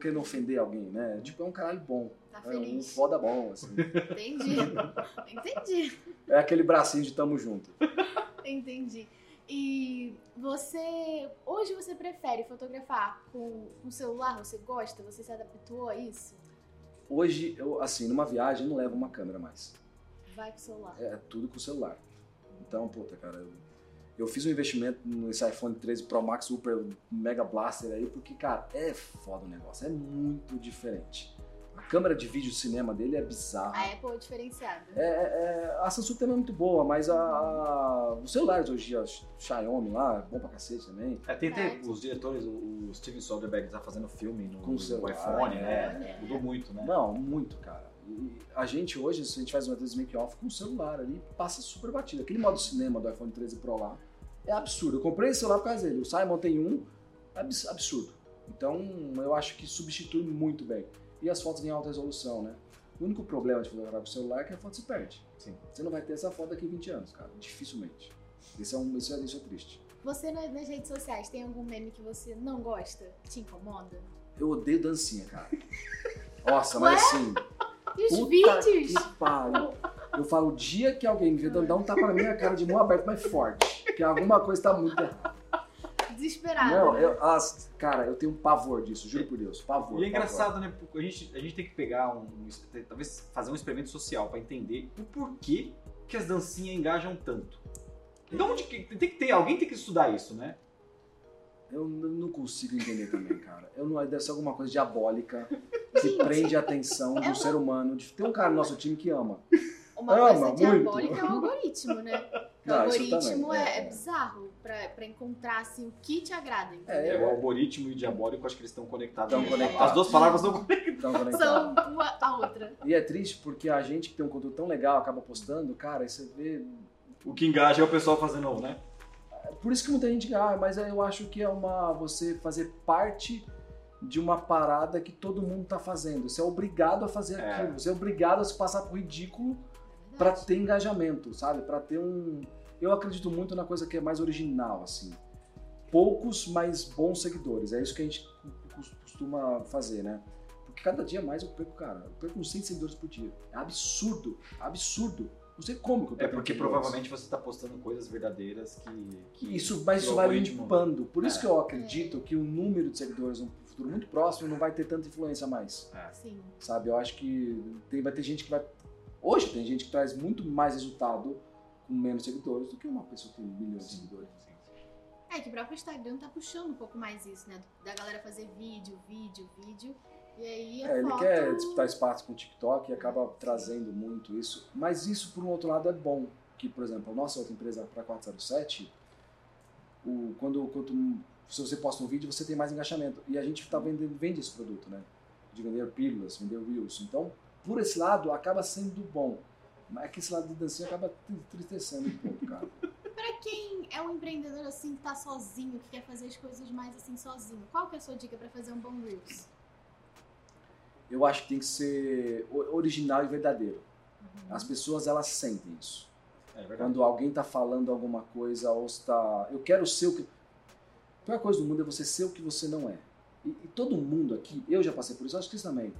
Speaker 1: querendo ofender alguém, né? Tipo, é um caralho bom.
Speaker 3: Tá
Speaker 1: É um foda bom, assim.
Speaker 3: Entendi. Entendi.
Speaker 1: É aquele bracinho de tamo junto.
Speaker 3: Entendi. E você. Hoje você prefere fotografar com o celular? Você gosta? Você se adaptou a isso?
Speaker 1: Hoje, eu, assim, numa viagem, eu não levo uma câmera mais.
Speaker 3: Vai com o celular.
Speaker 1: É tudo com o celular. Então, puta, cara, eu, eu fiz um investimento nesse iPhone 13 Pro Max Super Mega Blaster aí, porque, cara, é foda o negócio, é muito diferente. A câmera de vídeo de cinema dele é bizarra.
Speaker 3: A Apple é diferenciada.
Speaker 1: É, é- a Samsung também é muito boa, mas a, a- os celulares hoje, em dia, Xiaomi lá, é bom pra cacete também.
Speaker 2: É, tem até
Speaker 3: É.
Speaker 2: os diretores, o o Steven Soderbergh tá fazendo filme no,
Speaker 1: Com o
Speaker 2: no
Speaker 1: celular,
Speaker 2: iPhone,
Speaker 3: é.
Speaker 2: né? Mudou muito, né?
Speaker 1: Não, muito, cara. E a gente hoje, se a gente faz uma vez make-off com o celular ali, passa super batido. Aquele modo cinema do iPhone 13 Pro lá é absurdo. Eu comprei esse celular por causa dele. O Simon tem um, é abs- absurdo. Então, eu acho que substitui muito bem. E as fotos em alta resolução, né? O único problema de fotografar com o celular é que a foto se perde.
Speaker 2: Sim.
Speaker 1: Você não vai ter essa foto daqui a 20 anos, cara. Dificilmente. Isso é, um, isso é, isso é triste.
Speaker 3: Você na- nas redes sociais tem algum meme que você não gosta? Que te incomoda?
Speaker 1: Eu odeio dancinha, cara. Nossa, mas assim...
Speaker 3: E os vídeos?
Speaker 1: Eu falo, o dia que alguém me vê dando um tapa na minha cara de mão aberta, mas forte. Que alguma coisa tá muito errada.
Speaker 3: Desesperado.
Speaker 1: Não,
Speaker 3: né?
Speaker 1: eu, as- cara, eu tenho um pavor disso, juro por Deus. Pavor.
Speaker 2: E é
Speaker 1: pavor.
Speaker 2: engraçado, né? A gente, a gente tem que pegar um. Talvez fazer um experimento social pra entender o porquê que as dancinhas engajam tanto. De onde que. Tem que ter, alguém tem que estudar isso, né?
Speaker 1: Eu não consigo entender também, cara. Eu não, deve ser alguma coisa diabólica que prende a atenção do
Speaker 3: É
Speaker 1: ser humano. Tem um cara no nosso time que ama.
Speaker 3: Uma
Speaker 1: Ama
Speaker 3: coisa
Speaker 1: muito.
Speaker 3: diabólica é o algoritmo, né? O
Speaker 1: Não,
Speaker 3: algoritmo
Speaker 1: também,
Speaker 3: é,
Speaker 1: é.
Speaker 3: é bizarro pra, pra encontrar assim, o que te agrada.
Speaker 1: É,
Speaker 3: entendeu?
Speaker 2: É, o algoritmo e o diabólico, acho que eles estão conectados.
Speaker 1: Estão conectados.
Speaker 2: As duas palavras estão conectadas.
Speaker 3: São uma a outra.
Speaker 1: E é triste porque a gente que tem um conteúdo tão legal acaba postando, cara, aí você vê
Speaker 2: O que engaja é o pessoal fazendo, né?
Speaker 1: Por isso que muita gente, ah, mas eu acho que é uma você fazer parte de uma parada que todo mundo tá fazendo. Você é obrigado a fazer
Speaker 2: É.
Speaker 1: aquilo. Você é obrigado a se passar por ridículo
Speaker 3: É
Speaker 1: pra
Speaker 3: verdade.
Speaker 1: ter engajamento, sabe? Pra ter um. Eu acredito muito na coisa que é mais original, assim. Poucos, mas bons seguidores. É isso que a gente cos- costuma fazer, né? Porque cada dia mais eu perco, cara. Eu perco uns 100 seguidores por dia. É absurdo, absurdo. Não sei como que eu tô
Speaker 2: É porque provavelmente você está postando coisas verdadeiras que. que
Speaker 1: Isso, mas isso vai
Speaker 2: algoritmo-
Speaker 1: limpando. Por isso
Speaker 2: É.
Speaker 1: que eu acredito que o número de seguidores no futuro muito próximo não vai ter tanta influência mais.
Speaker 3: Sim.
Speaker 1: Sabe? Eu acho que tem, vai ter gente que vai. Hoje tem gente que traz muito mais resultado com menos seguidores do que uma pessoa que tem milhões de seguidores.
Speaker 3: É que o próprio Instagram tá puxando um pouco mais isso, né? Da galera fazer vídeo, vídeo, vídeo. Aí
Speaker 1: É, ele
Speaker 3: foto...
Speaker 1: quer disputar espaço com o TikTok e acaba trazendo muito isso. Mas isso, por um outro lado, é bom. Que, por exemplo, a nossa outra empresa, para 407, o, quando, quando se você posta um vídeo, você tem mais engajamento. E a gente tá vendendo, vende esse produto, né? De vender pílulas, vender reels. Então, por esse lado, acaba sendo bom. Mas é que esse lado de dancinha acaba entristecendo um pouco, cara.
Speaker 3: Pra quem é um empreendedor assim, que tá sozinho, que quer fazer as coisas mais assim sozinho, qual que é a sua dica pra fazer um bom Reels?
Speaker 1: Eu acho que tem que ser original e verdadeiro.
Speaker 3: Uhum.
Speaker 1: As pessoas, elas sentem isso.
Speaker 2: É.
Speaker 1: Quando alguém tá falando alguma coisa ou está. Eu quero ser o que. A pior coisa do mundo é você ser o que você não é. E, e todo mundo aqui, eu já passei por isso, acho que isso também.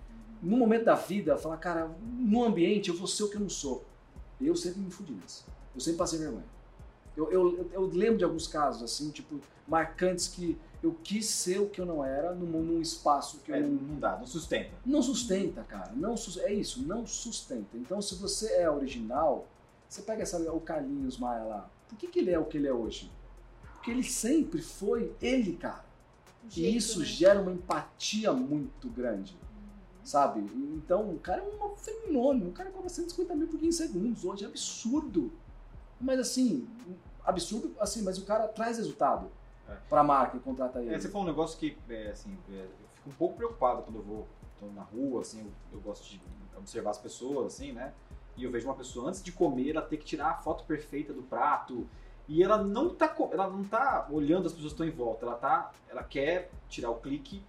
Speaker 1: No momento da vida, falar, cara, no ambiente eu vou ser o que eu não sou. Eu sempre me fudi nisso. Eu sempre passei vergonha. Eu, eu, eu lembro de alguns casos, assim, tipo, marcantes que eu quis ser o que eu não era num, num espaço que eu
Speaker 2: É,
Speaker 1: não,
Speaker 2: não dá, não sustenta.
Speaker 1: não sustenta, cara. Não sus- é isso, não sustenta. Então, se você é original, você pega essa, o Carlinhos Maia lá. Por que, que ele é o que ele é hoje? Porque ele sempre foi ele, cara.
Speaker 3: O
Speaker 1: E
Speaker 3: jeito,
Speaker 1: isso
Speaker 3: né?
Speaker 1: gera uma empatia muito grande,
Speaker 3: Uhum.
Speaker 1: sabe? Então, o cara é um fenômeno. O cara cobra 150 mil por 15 segundos hoje. É absurdo. Mas assim, absurdo, assim, mas o cara traz resultado
Speaker 2: É.
Speaker 1: pra marca e contrata ele.
Speaker 2: É, você falou um negócio que, é, assim, é, eu fico um pouco preocupado quando eu vou tô na rua, assim, eu, eu gosto de observar as pessoas, assim, né? E eu vejo uma pessoa, antes de comer, ela ter que tirar a foto perfeita do prato. E ela não tá, ela não tá olhando as pessoas que estão em volta, ela tá, ela quer tirar o clique.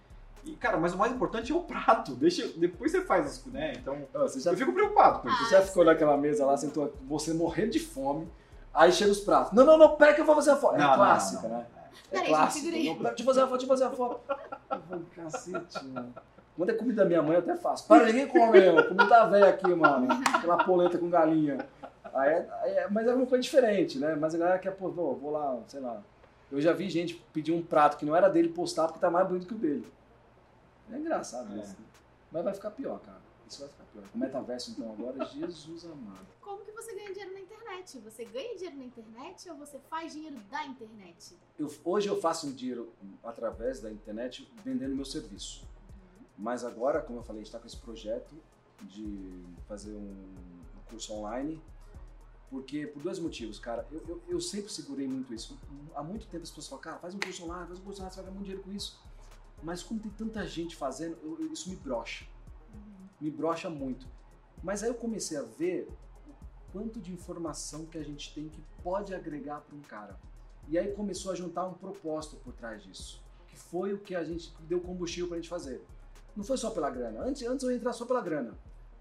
Speaker 2: E, cara, mas o mais importante é o prato. Deixa, depois você faz isso, né? Então,
Speaker 1: Ah, Você já
Speaker 2: eu fico preocupado isso.
Speaker 1: Você já ficou naquela mesa lá, sentou você morrendo de fome, aí chega os pratos. Não, não, não, pera que eu vou fazer a foto. É
Speaker 2: Não, não,
Speaker 1: clássica,
Speaker 2: não, não.
Speaker 1: né? É
Speaker 3: aí.
Speaker 1: Não, eu fazer a foto, deixa eu fazer a foto. Eu cacete, mano. Quando é comida da minha mãe, eu até faço. Para, ninguém come, mano. Comida da velha aqui, mano. Aquela polenta com galinha. Aí é- aí é- mas é uma coisa diferente, né? Mas a galera quer, pô, vou, vou lá, sei lá. Eu já vi gente pedir um prato que não era dele postar porque tá mais bonito que o dele. É engraçado
Speaker 2: É.
Speaker 1: isso. né? Mas vai ficar pior, cara. Isso vai ficar pior. O metaverso, então, agora, Jesus amado.
Speaker 3: Como que você ganha dinheiro na internet? Você ganha dinheiro na internet ou você faz dinheiro da internet?
Speaker 1: Eu- hoje eu faço um dinheiro através da internet vendendo meu serviço. Mas agora, como eu falei, a gente está com esse projeto de fazer um, curso online. Porque, por dois motivos, cara. Eu, eu, eu sempre segurei muito isso. Há muito tempo as pessoas falam, cara, faz um curso online, faz um curso online, você vai ganhar muito dinheiro com isso. Mas como tem tanta gente fazendo, eu- isso me brocha. Me brocha muito. Mas aí eu comecei a ver o quanto de informação que a gente tem que pode agregar para um cara. E aí começou a juntar um propósito por trás disso. Que foi o que a gente deu combustível pra gente fazer. Não foi só pela grana. Antes, antes eu ia entrar só pela grana.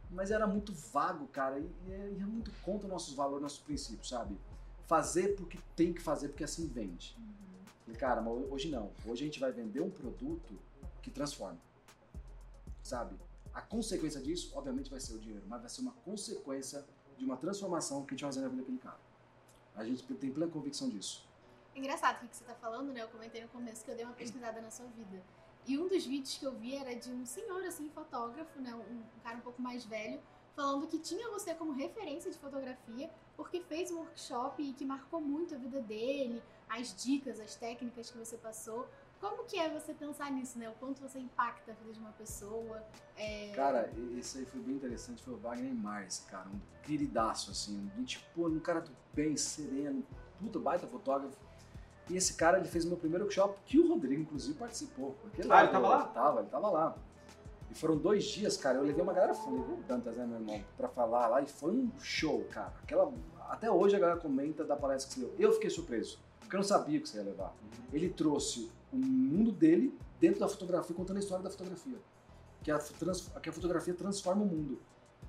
Speaker 1: Mas era muito vago, cara. E, e é, é muito contra nossos valores, nossos princípios, sabe? Fazer porque tem que fazer, porque assim vende. Falei, cara, mas hoje não. Hoje a gente vai vender um produto que transforma. Sabe? A consequência disso, obviamente, vai ser o dinheiro, mas vai ser uma consequência de uma transformação que a gente vai fazer na vida daquele cara. A gente tem plena convicção disso.
Speaker 3: Engraçado o que você tá falando, né? Eu comentei no começo que eu dei uma pesquisada na sua vida. E um dos vídeos que eu vi era de um senhor, assim, fotógrafo, né? Um, um cara um pouco mais velho, falando que tinha você como referência de fotografia, porque fez um workshop e que marcou muito a vida dele, as dicas, as técnicas que você passou. Como que é você pensar nisso, né? O quanto você impacta a vida de uma pessoa. É...
Speaker 1: Cara, esse aí foi bem interessante, foi o Wagner Mars, cara, um queridaço, assim, um, tipo, pô, um cara do bem, sereno, puta baita fotógrafo. E esse cara, ele fez o meu primeiro workshop, que o Rodrigo, inclusive, participou. Aquele
Speaker 2: Ah, ele tava lá?
Speaker 1: Tava, ele tava lá. E foram dois dias, cara, eu levei uma galera, levei o Dantas, né, meu irmão, pra falar lá, e foi um show, cara. Aquela, até hoje a galera comenta da palestra que você deu. Eu fiquei surpreso, porque eu não sabia o que você ia levar. Ele trouxe o mundo dele dentro da fotografia, contando a história da fotografia. Que a, trans- que a fotografia transforma o mundo.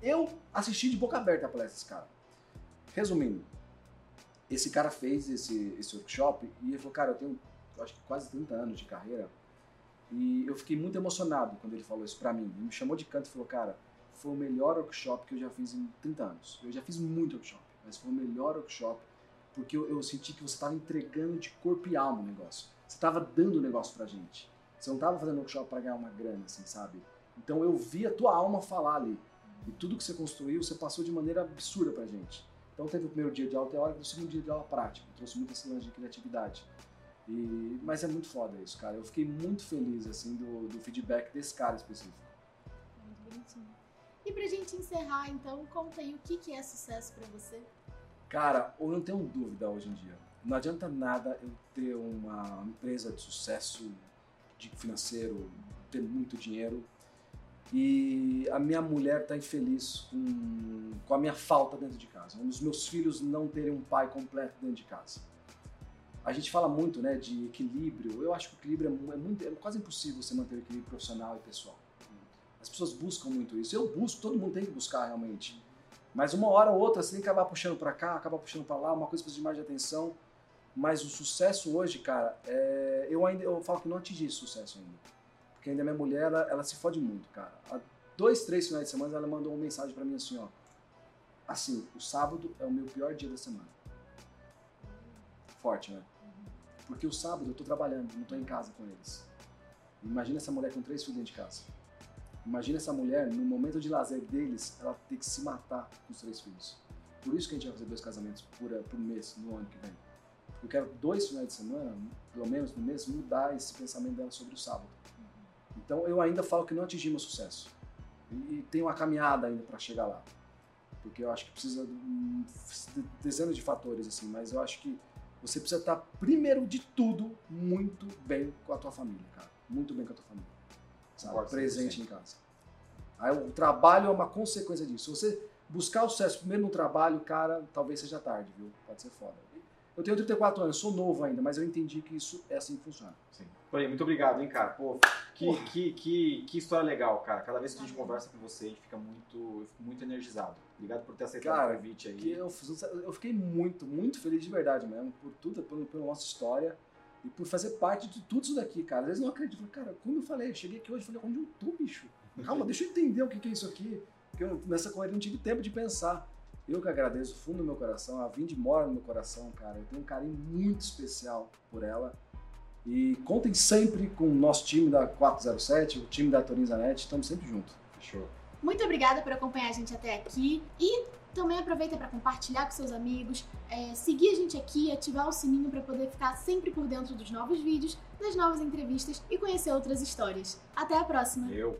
Speaker 1: Eu assisti de boca aberta a palestra desse cara. Resumindo, esse cara fez esse, esse workshop e ele falou, cara, eu tenho eu acho que quase 30 anos de carreira e eu fiquei muito emocionado quando ele falou isso pra mim. Ele me chamou de canto e falou, cara, foi o melhor workshop que eu já fiz em 30 anos. Eu já fiz muito workshop. mas foi o melhor workshop, porque eu, eu senti que você estava entregando de corpo e alma o negócio. Você estava dando o negócio pra gente. Você não estava fazendo workshop para ganhar uma grana, assim, sabe? Então eu vi a tua alma falar ali. E tudo que você construiu, você passou de maneira absurda pra gente. Então teve o primeiro dia de aula teórica o segundo dia de aula prática. Trouxe muito esse de criatividade. E, mas é muito foda isso, cara. Eu fiquei muito feliz, assim, do, do feedback desse cara específico.
Speaker 3: Muito bonitinho. E pra gente encerrar, então, conta aí o que, que é sucesso pra você.
Speaker 1: Cara, eu não tenho dúvida hoje em dia. Não adianta nada eu ter uma empresa de sucesso de financeiro, ter muito dinheiro e a minha mulher tá infeliz com, com a minha falta dentro de casa. Os meus filhos não terem um pai completo dentro de casa. A gente fala muito né, de equilíbrio. Eu acho que o equilíbrio é, muito, é quase impossível você manter o equilíbrio profissional e pessoal. As pessoas buscam muito isso. Eu busco, todo mundo tem que buscar realmente. Mas uma hora ou outra você tem que acabar puxando para cá, acabar puxando para lá, uma coisa precisa de mais de atenção. Mas o sucesso hoje, cara, é... eu ainda eu falo que não atingi sucesso ainda. Porque ainda minha mulher, ela, ela se fode muito, cara. Há dois, três finais de semana ela mandou uma mensagem para mim assim, ó. Assim, o sábado é o meu pior dia da semana. Forte, né? Porque o sábado eu tô trabalhando, não tô em casa com eles. Imagina essa mulher com três filhos dentro de casa. Imagina essa mulher, no momento de lazer deles, ela ter que se matar com os três filhos. Por isso que a gente vai fazer dois casamentos por, por mês, no ano que vem. Eu quero dois finais de semana, pelo menos no mês, mudar esse pensamento dela sobre o sábado. Então eu ainda falo que não atingimos sucesso. E, tem uma caminhada ainda para chegar lá. Porque eu acho que precisa de dezenas de fatores, assim, mas eu acho que você precisa estar, primeiro de tudo, muito bem com a tua família, cara. Muito bem com a tua família. Sabe? Presente em casa. Aí o trabalho é uma consequência disso. Se você buscar o sucesso primeiro no trabalho, cara, talvez seja tarde, viu? Pode ser foda. Eu tenho 34 anos, sou novo ainda, mas eu entendi que isso é assim que funciona.
Speaker 2: Sim. Porém, muito obrigado, hein, cara. Pô, que, que, que, que, história legal, cara. Cada vez que a gente conversa com você, a gente fica muito, muito energizado. Obrigado por ter aceitado cara, o convite aí.
Speaker 1: Eu, eu fiquei muito, muito feliz de verdade mesmo, por tudo, pela, pela nossa história e por fazer parte de tudo isso daqui, cara. Às vezes não acredito. Cara, como eu falei, eu cheguei aqui hoje falei, onde eu tô, bicho? Calma, deixa eu entender o que é isso aqui. Porque eu, nessa corrida não tive tempo de pensar. Eu que agradeço fundo do meu coração, a Vindy mora no meu coração, cara. Eu tenho um carinho muito especial por ela. E contem sempre com o nosso time da 407, o time da Torinzanet, estamos sempre juntos.
Speaker 2: Fechou.
Speaker 3: Muito obrigada por acompanhar a gente até aqui e também aproveita para compartilhar com seus amigos, é, seguir a gente aqui, ativar o sininho para poder ficar sempre por dentro dos novos vídeos, das novas entrevistas e conhecer outras histórias. Até a próxima!
Speaker 2: Eu.